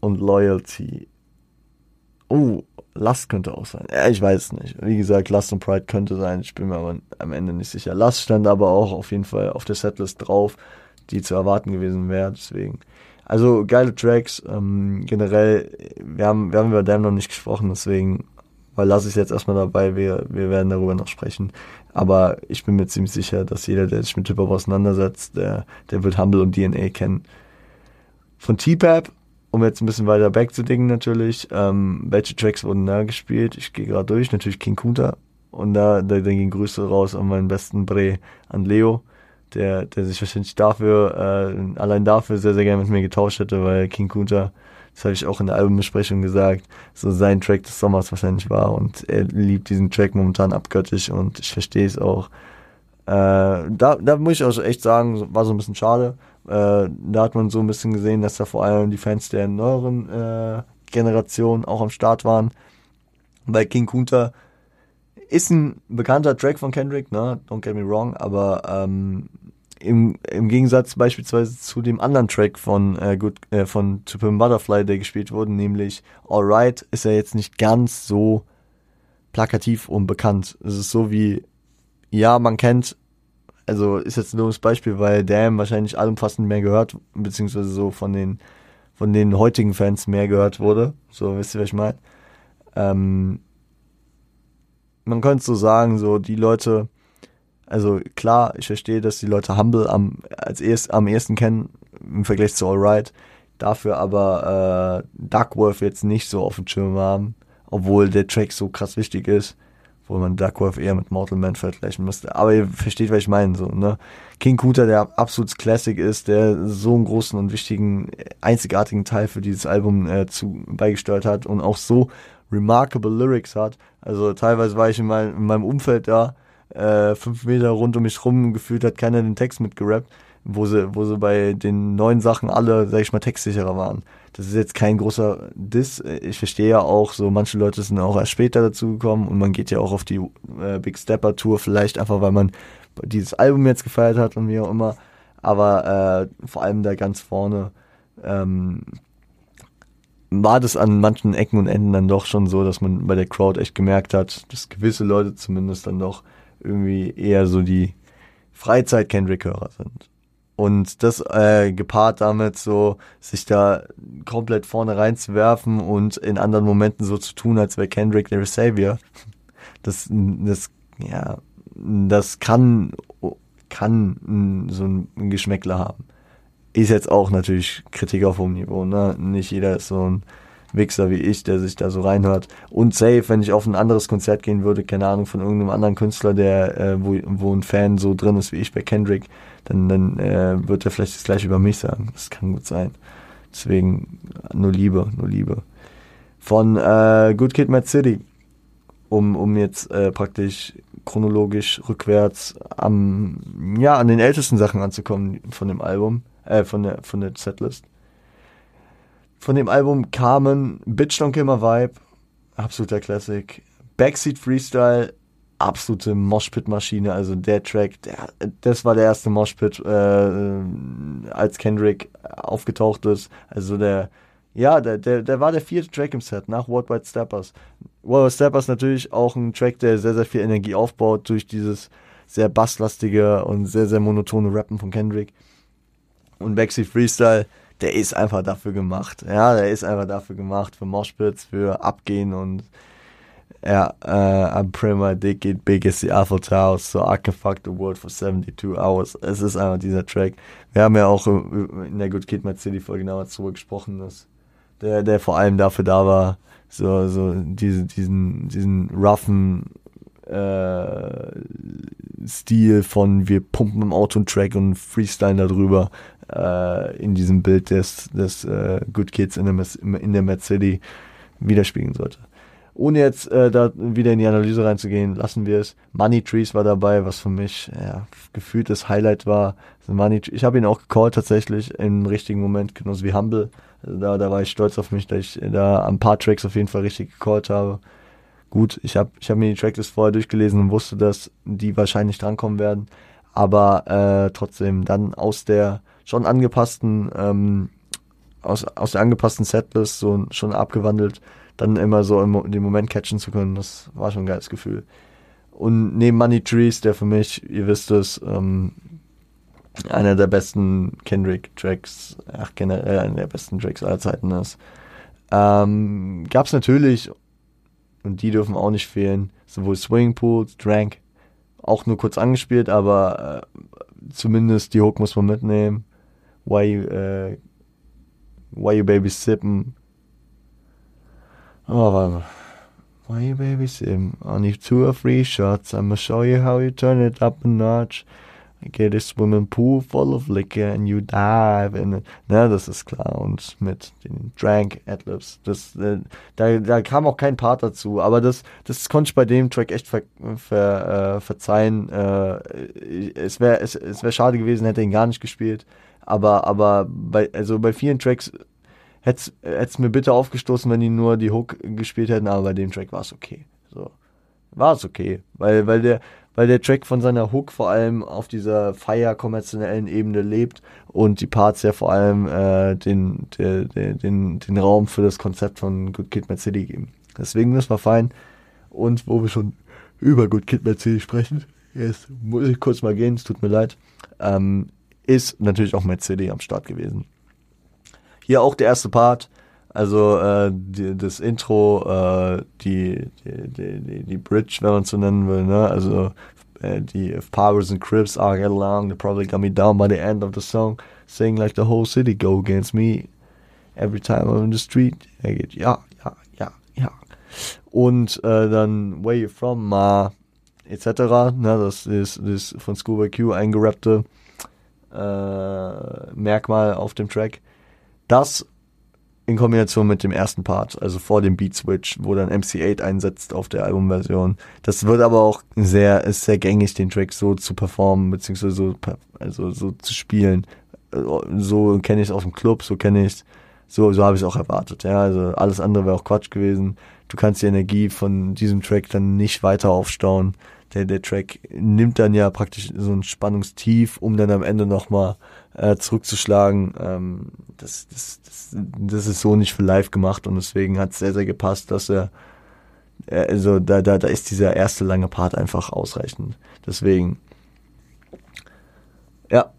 und Loyalty. Oh, Last könnte auch sein. Ja, ich weiß nicht. Wie gesagt, Last und Pride könnte sein. Ich bin mir aber am Ende nicht sicher. Last stand aber auch auf jeden Fall auf der Setlist drauf, die zu erwarten gewesen wäre. Deswegen. Also geile Tracks. Ähm, generell, wir haben, wir haben über Damn noch nicht gesprochen, deswegen weil lasse ich jetzt erstmal dabei. Wir, wir werden darüber noch sprechen. Aber ich bin mir ziemlich sicher, dass jeder, der sich mit Hip-Hop auseinandersetzt, der, der wird Humble und DNA kennen. Von T-Pap um jetzt ein bisschen weiter back zu dingen natürlich, ähm, welche Tracks wurden da gespielt? Ich gehe gerade durch, natürlich King Kunta. Und da, da, da gehen Grüße raus an meinen besten Bre, an Leo, der, der sich wahrscheinlich dafür, äh, allein dafür sehr, sehr gerne mit mir getauscht hätte, weil King Kunta, das habe ich auch in der Albumbesprechung gesagt, so sein Track des Sommers wahrscheinlich war. Und er liebt diesen Track momentan abgöttisch und ich verstehe es auch. Äh, da, da muss ich auch echt sagen, war so ein bisschen schade äh, da hat man so ein bisschen gesehen, dass da vor allem die Fans der neueren äh, Generation auch am Start waren. Bei King Kunta ist ein bekannter Track von Kendrick, ne? Don't get me wrong, aber ähm, im, im Gegensatz beispielsweise zu dem anderen Track von äh, Good, äh, von To Pimp Butterfly, der gespielt wurde, nämlich Alright, ist er jetzt nicht ganz so plakativ und bekannt. Es ist so wie, ja, man kennt also ist jetzt ein dummes Beispiel, weil Damn wahrscheinlich allumfassend mehr gehört, beziehungsweise so von den, von den heutigen Fans mehr gehört wurde. So, wisst ihr, was ich meine? Ähm, man könnte so sagen, so die Leute, also klar, ich verstehe, dass die Leute Humble am, als erst, am ersten kennen im Vergleich zu Alright, dafür aber äh, Duckworth jetzt nicht so auf dem Schirm haben, obwohl der Track so krass wichtig ist wo man Duckworth eher mit Mortal Man vergleichen müsste. Aber ihr versteht, was ich meine, so, ne? King Kuta, der absolut Classic ist, der so einen großen und wichtigen, einzigartigen Teil für dieses Album äh, zu, beigesteuert hat und auch so remarkable Lyrics hat. Also teilweise war ich in, mein, in meinem Umfeld da, äh, fünf Meter rund um mich rum, gefühlt hat keiner den Text mitgerappt, wo sie, wo sie bei den neuen Sachen alle, sag ich mal, textsicherer waren. Das ist jetzt kein großer Diss. Ich verstehe ja auch, so manche Leute sind auch erst später dazu gekommen und man geht ja auch auf die äh, Big Stepper Tour, vielleicht einfach, weil man dieses Album jetzt gefeiert hat und wie auch immer. Aber äh, vor allem da ganz vorne ähm, war das an manchen Ecken und Enden dann doch schon so, dass man bei der Crowd echt gemerkt hat, dass gewisse Leute zumindest dann doch irgendwie eher so die Freizeit-Kendrick-Hörer sind. Und das äh, gepaart damit, so sich da komplett vorne reinzuwerfen und in anderen Momenten so zu tun, als wäre Kendrick der Savior, das, das, ja, das kann, kann so ein Geschmäckler haben ist jetzt auch natürlich Kritik auf hohem Niveau, ne? Nicht jeder ist so ein Wichser wie ich, der sich da so reinhört. Und safe, wenn ich auf ein anderes Konzert gehen würde, keine Ahnung, von irgendeinem anderen Künstler, der, äh, wo, wo ein Fan so drin ist wie ich bei Kendrick, dann, dann äh, wird er vielleicht das gleiche über mich sagen. Das kann gut sein. Deswegen nur Liebe, nur Liebe. Von äh, Good Kid, Mad City, um, um jetzt äh, praktisch chronologisch rückwärts am, ja, an den ältesten Sachen anzukommen von dem Album äh, von der, von der Setlist. Von dem Album kamen Bitch Don't Kill My Vibe, absoluter Classic. Backseat Freestyle, absolute Moshpit-Maschine. Also der Track, der, das war der erste Moshpit, äh, als Kendrick aufgetaucht ist. Also der, ja, der, der, der war der vierte Track im Set nach White Steppers. White Steppers natürlich auch ein Track, der sehr, sehr viel Energie aufbaut durch dieses sehr basslastige und sehr, sehr monotone Rappen von Kendrick. Und Backseat Freestyle, der ist einfach dafür gemacht. Ja, der ist einfach dafür gemacht, für Moshpits, für Abgehen und ja, äh, I'm pretty my dick it big as the Eiffel Tower, so I can fuck the world for 72 hours. Es ist einfach dieser Track. Wir haben ja auch in der Good Kid, My City Folge genauer drüber gesprochen, dass der, der vor allem dafür da war, so, so diese, diesen, diesen roughen äh, Stil von wir pumpen im Auto einen Track und freestylen darüber äh, in diesem Bild des, des äh, Good Kids in der, in der Mad City widerspiegeln sollte. Ohne jetzt äh, da wieder in die Analyse reinzugehen, lassen wir es. Money Trees war dabei, was für mich ja, gefühlt das Highlight war. Also Money, ich habe ihn auch gecallt tatsächlich im richtigen Moment, genauso wie Humble. Also da, da war ich stolz auf mich, dass ich da ein paar Tracks auf jeden Fall richtig gecallt habe. Gut, ich habe ich hab mir die Tracklist vorher durchgelesen und wusste, dass die wahrscheinlich drankommen werden. Aber äh, trotzdem dann aus der schon angepassten, ähm, aus, aus der angepassten Setlist so schon abgewandelt, dann immer so im, den Moment catchen zu können, das war schon ein geiles Gefühl. Und neben Money Trees, der für mich, ihr wisst es, ähm, einer der besten Kendrick-Tracks, ach generell einer der besten Tracks aller Zeiten ist, ähm, gab es natürlich, und die dürfen auch nicht fehlen, sowohl Swing Pools, Drank, auch nur kurz angespielt, aber äh, zumindest die Hook muss man mitnehmen why you, uh, why you baby sipping? Oh, warte mal. Why you baby sipping? Only two or three shots. I'ma show you how you turn it up a notch. I get a swimming pool full of liquor and you dive in it. Na, das ist klar. Und mit den Drank Adlibs. Das, äh, da, da kam auch kein Part dazu. Aber das, das konnte ich bei dem Track echt ver, ver, äh, verzeihen. Äh, es wäre es, es wär schade gewesen, hätte ihn gar nicht gespielt. Aber, aber bei, also bei vielen Tracks hätte es mir bitte aufgestoßen, wenn die nur die Hook gespielt hätten, aber bei dem Track war es okay. So. War es okay. Weil, weil der, weil der Track von seiner Hook vor allem auf dieser feier kommerziellen Ebene lebt und die Parts ja vor allem äh, den, der, der, den, den Raum für das Konzept von Good Kid Mad City geben. Deswegen, das war fein. Und wo wir schon über Good Kid Mad City sprechen, jetzt muss ich kurz mal gehen, es tut mir leid. Ähm, ist natürlich auch Mad City am Start gewesen. Hier auch der erste Part, also äh, die, das Intro, äh, die, die, die, die Bridge, wenn man es so nennen will, ne? also äh, die If Powers and Crips are get along, they probably got me down by the end of the song, saying like the whole city go against me. Every time I'm in the street, I get ja, ja, ja, ja. Und äh, dann Where You From, Ma, etc. Ne, das ist, das von Schoolboy Q eingerappte äh, Merkmal auf dem Track. Das in Kombination mit dem ersten Part, also vor dem Beat Switch, wo dann MC8 einsetzt auf der Albumversion. Das wird aber auch sehr, ist sehr gängig, den Track so zu performen, beziehungsweise so, also so zu spielen. So kenne ich es aus dem Club, so kenne ich es, so, so habe ich es auch erwartet. Ja, also alles andere wäre auch Quatsch gewesen. Du kannst die Energie von diesem Track dann nicht weiter aufstauen. Der, der Track nimmt dann ja praktisch so ein Spannungstief, um dann am Ende nochmal äh, zurückzuschlagen. Ähm, das, das, das, das ist so nicht für live gemacht und deswegen hat es sehr, sehr gepasst, dass er, äh, also da, da, da ist dieser erste lange Part einfach ausreichend. Deswegen, ja,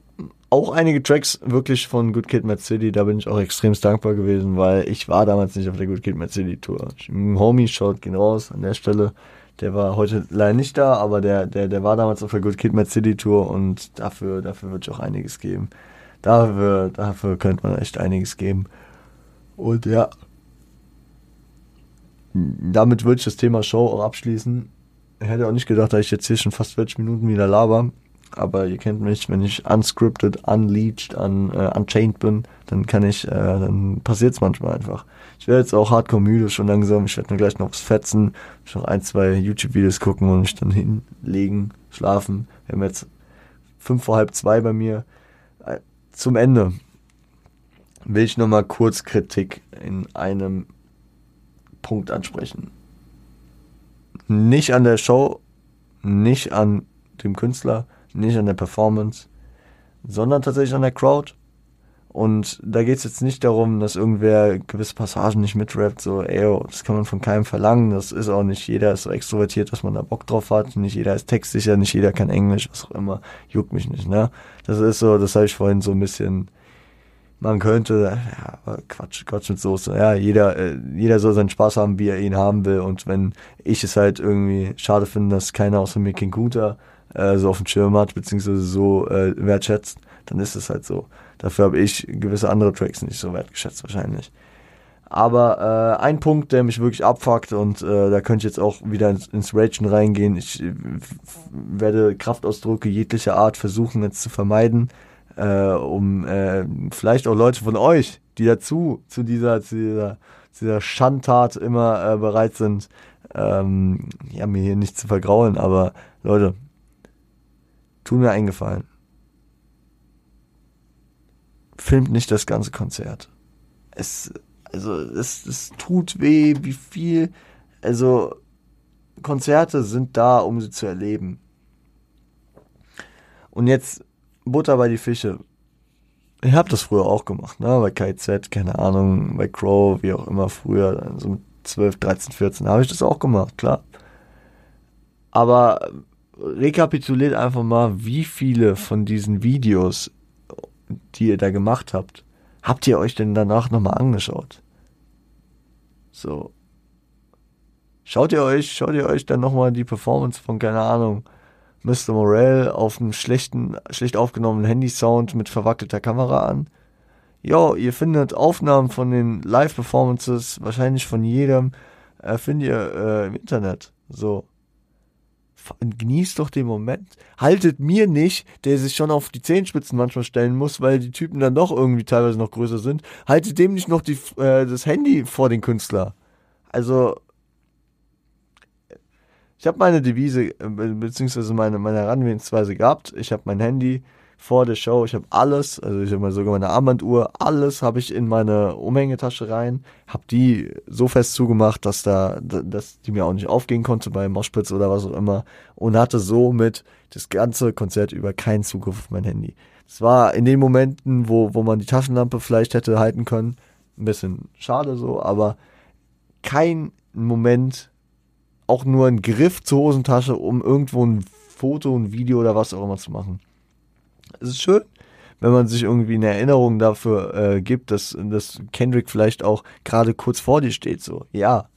auch einige Tracks wirklich von Good Kid, Mad City, da bin ich auch extrem dankbar gewesen, weil ich war damals nicht auf der Good Kid, Mad City Tour. Homie, schaut gehen raus an der Stelle. Der war heute leider nicht da, aber der, der, der war damals auf der Good Kid Mad City Tour und dafür, dafür wird es auch einiges geben. Dafür, dafür könnte man echt einiges geben. Und ja, damit würde ich das Thema Show auch abschließen. Ich hätte auch nicht gedacht, dass ich jetzt hier schon fast 40 Minuten wieder laber. Aber ihr kennt mich, wenn ich unscripted, unleashed, un, äh, unchained bin, dann kann ich, äh, dann passiert es manchmal einfach. Ich werde jetzt auch hardcore müde schon langsam. Ich werde mir gleich noch was fetzen, ich noch ein, zwei YouTube-Videos gucken und mich dann hinlegen, schlafen. Wir haben jetzt fünf vor halb zwei bei mir. Zum Ende will ich nochmal kurz Kritik in einem Punkt ansprechen. Nicht an der Show, nicht an dem Künstler, nicht an der Performance, sondern tatsächlich an der Crowd und da geht es jetzt nicht darum, dass irgendwer gewisse Passagen nicht mitrappt, so, ey, oh, das kann man von keinem verlangen. Das ist auch nicht jeder ist so extrovertiert, dass man da Bock drauf hat. Nicht jeder ist textsicher, nicht jeder kann Englisch, was auch immer. Juckt mich nicht, ne? Das ist so, das habe ich vorhin so ein bisschen, man könnte, ja, Quatsch, Quatsch mit Soße. Ja, jeder, äh, jeder soll seinen Spaß haben, wie er ihn haben will. Und wenn ich es halt irgendwie schade finde, dass keiner außer mir King Guter äh, so auf dem Schirm hat, beziehungsweise so äh, wertschätzt, dann ist es halt so. Dafür habe ich gewisse andere Tracks nicht so wertgeschätzt wahrscheinlich. Aber äh, ein Punkt, der mich wirklich abfuckt und äh, da könnte ich jetzt auch wieder ins, ins Ragen reingehen. Ich äh, werde Kraftausdrücke jeglicher Art versuchen jetzt zu vermeiden, äh, um äh, vielleicht auch Leute von euch, die dazu zu dieser zu dieser, zu dieser Schandtat immer äh, bereit sind, ähm, ja mir hier nicht zu vergraulen. Aber Leute, tun mir eingefallen filmt nicht das ganze Konzert. Es, also, es, es tut weh, wie viel, also, Konzerte sind da, um sie zu erleben. Und jetzt Butter bei die Fische. Ich habe das früher auch gemacht, ne? Bei KZ, keine Ahnung, bei Crow, wie auch immer früher, so mit 12, 13, 14 habe ich das auch gemacht, klar. Aber rekapituliert einfach mal, wie viele von diesen Videos die ihr da gemacht habt, habt ihr euch denn danach nochmal angeschaut? So. Schaut ihr euch, schaut ihr euch dann nochmal die Performance von, keine Ahnung, Mr. Morell auf einem schlechten, schlecht aufgenommenen Handy-Sound mit verwackelter Kamera an? Jo, ihr findet Aufnahmen von den Live-Performances, wahrscheinlich von jedem, äh, findet ihr äh, im Internet. So genießt doch den Moment. Haltet mir nicht, der sich schon auf die Zehenspitzen manchmal stellen muss, weil die Typen dann doch irgendwie teilweise noch größer sind. Haltet dem nicht noch die, äh, das Handy vor den Künstler. Also, ich habe meine Devise, äh, beziehungsweise meine, meine Herangehensweise gehabt. Ich habe mein Handy vor der Show. Ich habe alles, also ich habe mal sogar meine Armbanduhr, alles habe ich in meine Umhängetasche rein, habe die so fest zugemacht, dass da, dass die mir auch nicht aufgehen konnte bei Moshpits oder was auch immer und hatte somit das ganze Konzert über keinen Zugriff auf mein Handy. Es war in den Momenten, wo, wo man die Taschenlampe vielleicht hätte halten können, ein bisschen schade so, aber kein Moment, auch nur ein Griff zur Hosentasche, um irgendwo ein Foto, ein Video oder was auch immer zu machen es ist schön, wenn man sich irgendwie eine Erinnerung dafür äh, gibt, dass, dass Kendrick vielleicht auch gerade kurz vor dir steht, so, ja.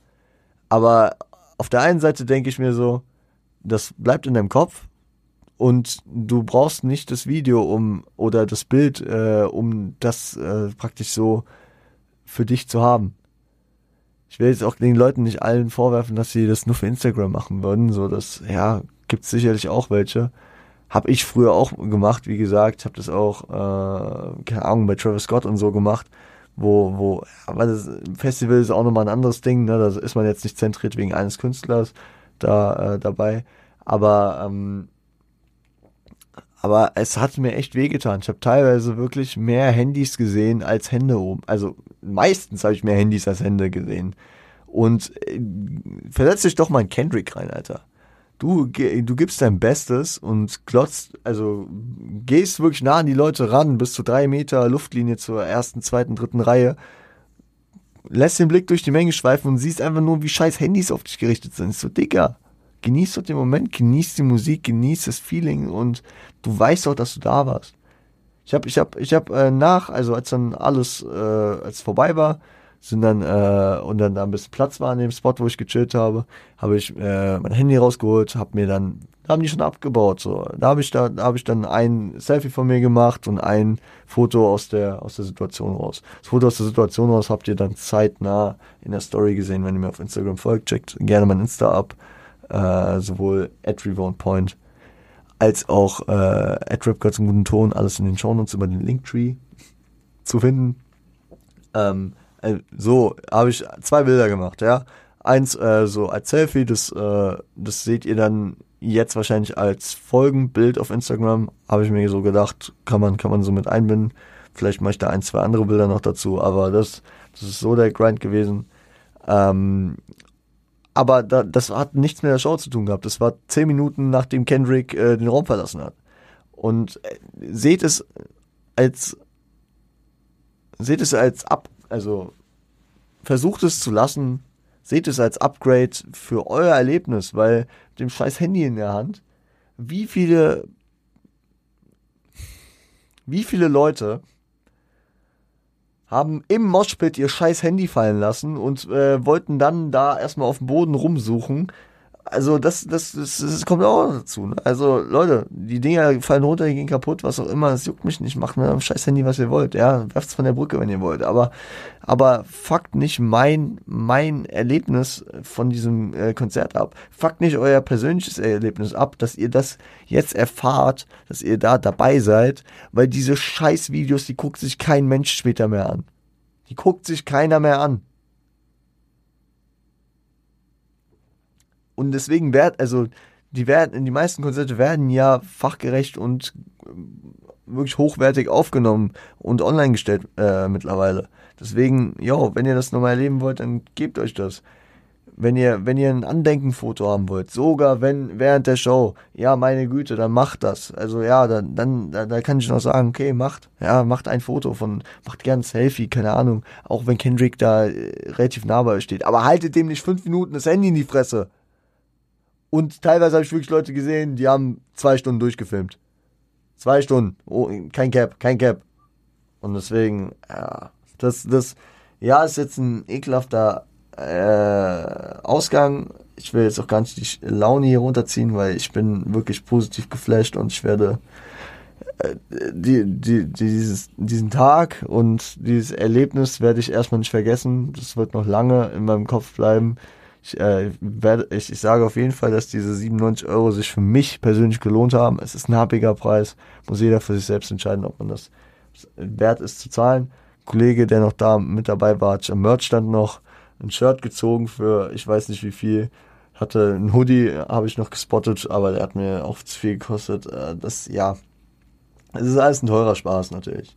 Aber auf der einen Seite denke ich mir so, das bleibt in deinem Kopf und du brauchst nicht das Video um oder das Bild, äh, um das äh, praktisch so für dich zu haben. Ich will jetzt auch den Leuten nicht allen vorwerfen, dass sie das nur für Instagram machen würden. So, das, ja, gibt es sicherlich auch welche. Habe ich früher auch gemacht, wie gesagt, habe das auch, äh, keine Ahnung, bei Travis Scott und so gemacht, wo, wo, aber das Festival ist auch nochmal ein anderes Ding, ne? Da ist man jetzt nicht zentriert wegen eines Künstlers da äh, dabei. Aber ähm, aber es hat mir echt wehgetan. Ich habe teilweise wirklich mehr Handys gesehen als Hände oben. Also meistens habe ich mehr Handys als Hände gesehen. Und äh, versetz dich doch mal in Kendrick rein, Alter. Du, du gibst dein Bestes und klotzt, also gehst wirklich nah an die Leute ran, bis zu drei Meter Luftlinie zur ersten, zweiten, dritten Reihe, lässt den Blick durch die Menge schweifen und siehst einfach nur, wie scheiß Handys auf dich gerichtet sind. So, Digga, genieß doch den Moment, genieß die Musik, genieß das Feeling und du weißt doch, dass du da warst. Ich habe, ich habe, ich habe äh, nach, also als dann alles, äh, als vorbei war, sind dann äh, und dann da ein bisschen Platz war an dem Spot, wo ich gechillt habe, habe ich äh, mein Handy rausgeholt, habe mir dann, da haben die schon abgebaut, so, da habe ich da, da habe ich dann ein Selfie von mir gemacht und ein Foto aus der aus der Situation raus. Das Foto aus der Situation raus habt ihr dann zeitnah in der Story gesehen, wenn ihr mir auf Instagram folgt, checkt gerne mein Insta ab äh, sowohl at Point als auch äh, at Rapgirls im guten Ton, alles in den Shownotes über den Linktree zu finden. Ähm, äh, so habe ich zwei Bilder gemacht, ja. Eins äh, so als Selfie, das, äh, das seht ihr dann jetzt wahrscheinlich als Folgenbild auf Instagram. Habe ich mir so gedacht, kann man, kann man so mit einbinden. Vielleicht mache ich da ein, zwei andere Bilder noch dazu, aber das, das ist so der Grind gewesen. Ähm, aber da, das hat nichts mit der Show zu tun gehabt. Das war zehn Minuten, nachdem Kendrick äh, den Raum verlassen hat. Und äh, seht es als seht es als ab, also versucht es zu lassen, seht es als Upgrade für euer Erlebnis, weil dem scheiß Handy in der Hand, wie viele, wie viele Leute haben im Moshpit ihr scheiß Handy fallen lassen und äh, wollten dann da erstmal auf dem Boden rumsuchen. Also das, das, das, das kommt auch dazu. Ne? Also Leute, die Dinger fallen runter, die gehen kaputt, was auch immer. Das juckt mich nicht. Macht mir am scheiß Handy, was ihr wollt. Ja, werft's von der Brücke, wenn ihr wollt. Aber, aber fuckt nicht mein, mein Erlebnis von diesem äh, Konzert ab. Fuckt nicht euer persönliches Erlebnis ab, dass ihr das jetzt erfahrt, dass ihr da dabei seid, weil diese scheiß Videos, die guckt sich kein Mensch später mehr an. Die guckt sich keiner mehr an. Und deswegen wird, also, die werden, die meisten Konzerte werden ja fachgerecht und äh, wirklich hochwertig aufgenommen und online gestellt äh, mittlerweile. Deswegen, ja, wenn ihr das nochmal erleben wollt, dann gebt euch das wenn ihr, wenn ihr ein Andenkenfoto haben wollt, sogar wenn während der Show, ja, meine Güte, dann macht das. Also ja, dann, dann, da, da kann ich noch sagen, okay, macht, ja, macht ein Foto von, macht gern ein Selfie, keine Ahnung, auch wenn Kendrick da äh, relativ nah bei euch steht. Aber haltet dem nicht fünf Minuten das Handy in die Fresse. Und teilweise habe ich wirklich Leute gesehen, die haben zwei Stunden durchgefilmt. Zwei Stunden. Oh, kein Cap, kein Cap. Und deswegen, ja, das, das, ja, ist jetzt ein ekelhafter äh, Ausgang. Ich will jetzt auch gar nicht die Laune hier runterziehen, weil ich bin wirklich positiv geflasht und ich werde äh, die, die, dieses, diesen Tag und dieses Erlebnis werde ich erstmal nicht vergessen. Das wird noch lange in meinem Kopf bleiben. Ich, äh, werde, ich, ich sage auf jeden Fall, dass diese 97 Euro sich für mich persönlich gelohnt haben. Es ist ein happiger Preis. Muss jeder für sich selbst entscheiden, ob man das wert ist zu zahlen. Ein Kollege, der noch da mit dabei war, hat am Merchstand noch ein Shirt gezogen für ich weiß nicht wie viel. Hatte ein Hoodie, habe ich noch gespottet, aber der hat mir auch zu viel gekostet. Äh, das, ja, es ist alles ein teurer Spaß natürlich.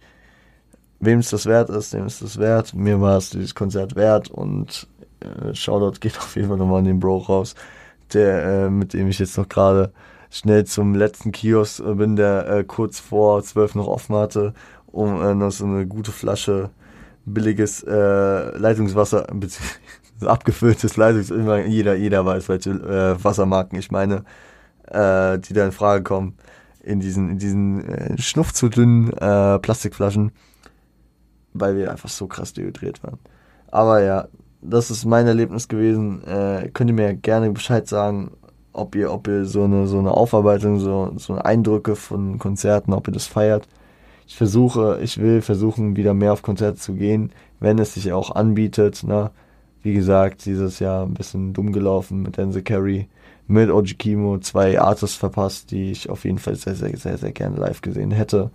Wem es das wert ist, dem ist das wert. Mir war es dieses Konzert wert und äh, Shoutout geht auf jeden Fall nochmal an den Bro raus, der, äh, mit dem ich jetzt noch gerade schnell zum letzten Kiosk bin, der äh, kurz vor zwölf noch offen hatte, um äh, noch so eine gute Flasche billiges äh, Leitungswasser, abgefülltes Leitungswasser, jeder, jeder weiß, welche äh, Wassermarken ich meine, äh, die da in Frage kommen, in diesen, in diesen äh, schnuff zu dünnen äh, Plastikflaschen, weil wir einfach so krass dehydriert waren. Aber ja, das ist mein Erlebnis gewesen. Äh, könnt ihr mir gerne Bescheid sagen, ob ihr, ob ihr so eine, so eine Aufarbeitung, so, so Eindrücke von Konzerten, ob ihr das feiert ich versuche, ich will versuchen, wieder mehr auf Konzerte zu gehen, wenn es sich auch anbietet. Ne? Wie gesagt, dieses Jahr ein bisschen dumm gelaufen mit Denzel Carey, mit Oji Kimo, zwei Artists verpasst, die ich auf jeden Fall sehr, sehr, sehr, sehr gerne live gesehen hätte.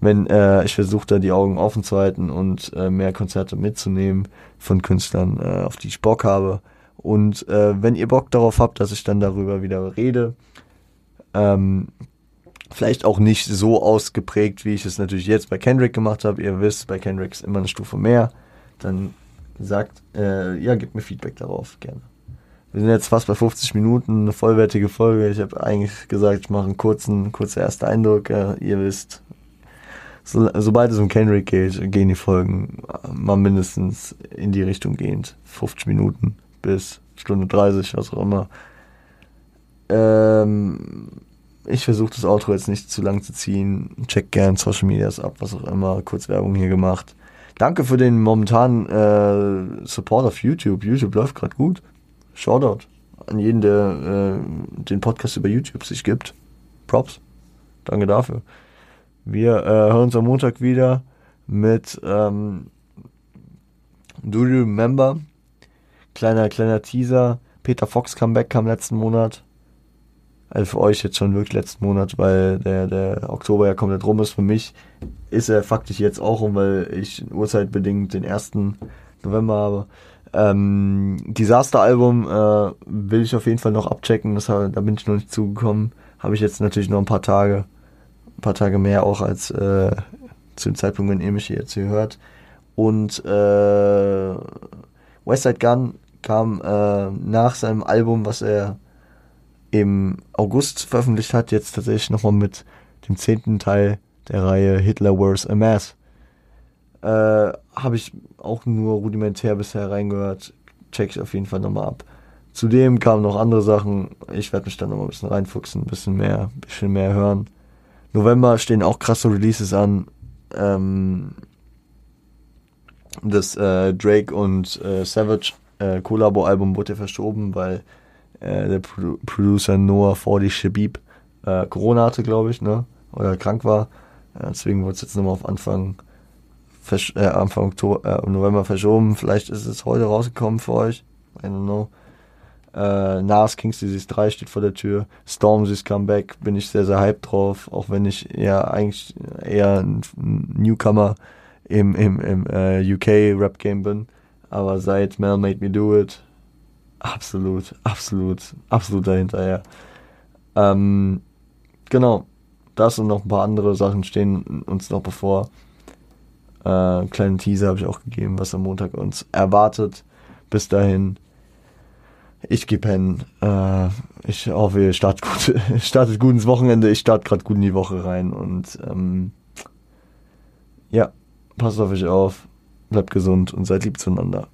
Wenn äh, ich versuche da die Augen offen zu halten und äh, mehr Konzerte mitzunehmen von Künstlern, äh, auf die ich Bock habe. Und äh, wenn ihr Bock darauf habt, dass ich dann darüber wieder rede, ähm, vielleicht auch nicht so ausgeprägt, wie ich es natürlich jetzt bei Kendrick gemacht habe. Ihr wisst, bei Kendrick ist immer eine Stufe mehr. Dann sagt, äh, ja, gebt mir Feedback darauf, gerne. Wir sind jetzt fast bei 50 Minuten, eine vollwertige Folge. Ich habe eigentlich gesagt, ich mache einen kurzen, kurzer erster Eindruck. Äh, ihr wisst, so, sobald es um Kendrick geht, gehen die Folgen mal mindestens in die Richtung gehend. 50 Minuten bis Stunde 30, was auch immer. Ähm, ich versuche das Outro jetzt nicht zu lang zu ziehen. Check gern Social Medias ab, was auch immer. Kurz Werbung hier gemacht. Danke für den momentanen äh, Support auf YouTube. YouTube läuft gerade gut. Shoutout an jeden, der äh, den Podcast über YouTube sich gibt. Props. Danke dafür. Wir äh, hören uns am Montag wieder mit ähm, Do You Remember? Kleiner, kleiner Teaser. Peter Fox Comeback kam letzten Monat. Also für euch jetzt schon wirklich letzten Monat, weil der, der Oktober ja komplett rum ist. Für mich ist er faktisch jetzt auch rum, weil ich urzeitbedingt den 1. November habe. Ähm, Disaster-Album äh, will ich auf jeden Fall noch abchecken. Das, da bin ich noch nicht zugekommen. Habe ich jetzt natürlich noch ein paar Tage, ein paar Tage mehr auch als äh, zu dem Zeitpunkt, wenn ihr mich jetzt hier hört. Und äh, Westside Gun kam äh, nach seinem Album, was er im August veröffentlicht hat, jetzt tatsächlich nochmal mit dem zehnten Teil der Reihe Hitler Wears a Mask. Äh, Habe ich auch nur rudimentär bisher reingehört. Check ich auf jeden Fall nochmal ab. Zudem kamen noch andere Sachen. Ich werde mich dann nochmal ein bisschen reinfuchsen, ein bisschen mehr, ein bisschen mehr hören. November stehen auch krasse Releases an. Ähm, das äh, Drake und äh, Savage äh, Collabo-Album wurde verschoben, weil äh, der Pro Producer Noah 40 Shabib äh, Corona hatte, glaube ich, ne? Oder krank war. Äh, deswegen wurde es jetzt nochmal auf Anfang, äh, Anfang Oktober, November verschoben. Vielleicht ist es heute rausgekommen für euch. I don't know. Äh, Nas King's Disease 3 steht vor der Tür. Stormzy's Comeback bin ich sehr, sehr hyped drauf, auch wenn ich ja eigentlich eher ein Newcomer im, im, im äh, UK-Rap-Game bin. Aber seit Mel Made Me Do It absolut, absolut, absolut dahinter, ja. Ähm, genau, das und noch ein paar andere Sachen stehen uns noch bevor. Äh, kleinen Teaser habe ich auch gegeben, was am Montag uns erwartet. Bis dahin, ich gehe pennen. Äh, ich hoffe, ihr startet gut, startet gut ins Wochenende. Ich starte gerade gut in die Woche rein und ähm, ja, passt auf euch auf, bleibt gesund und seid lieb zueinander.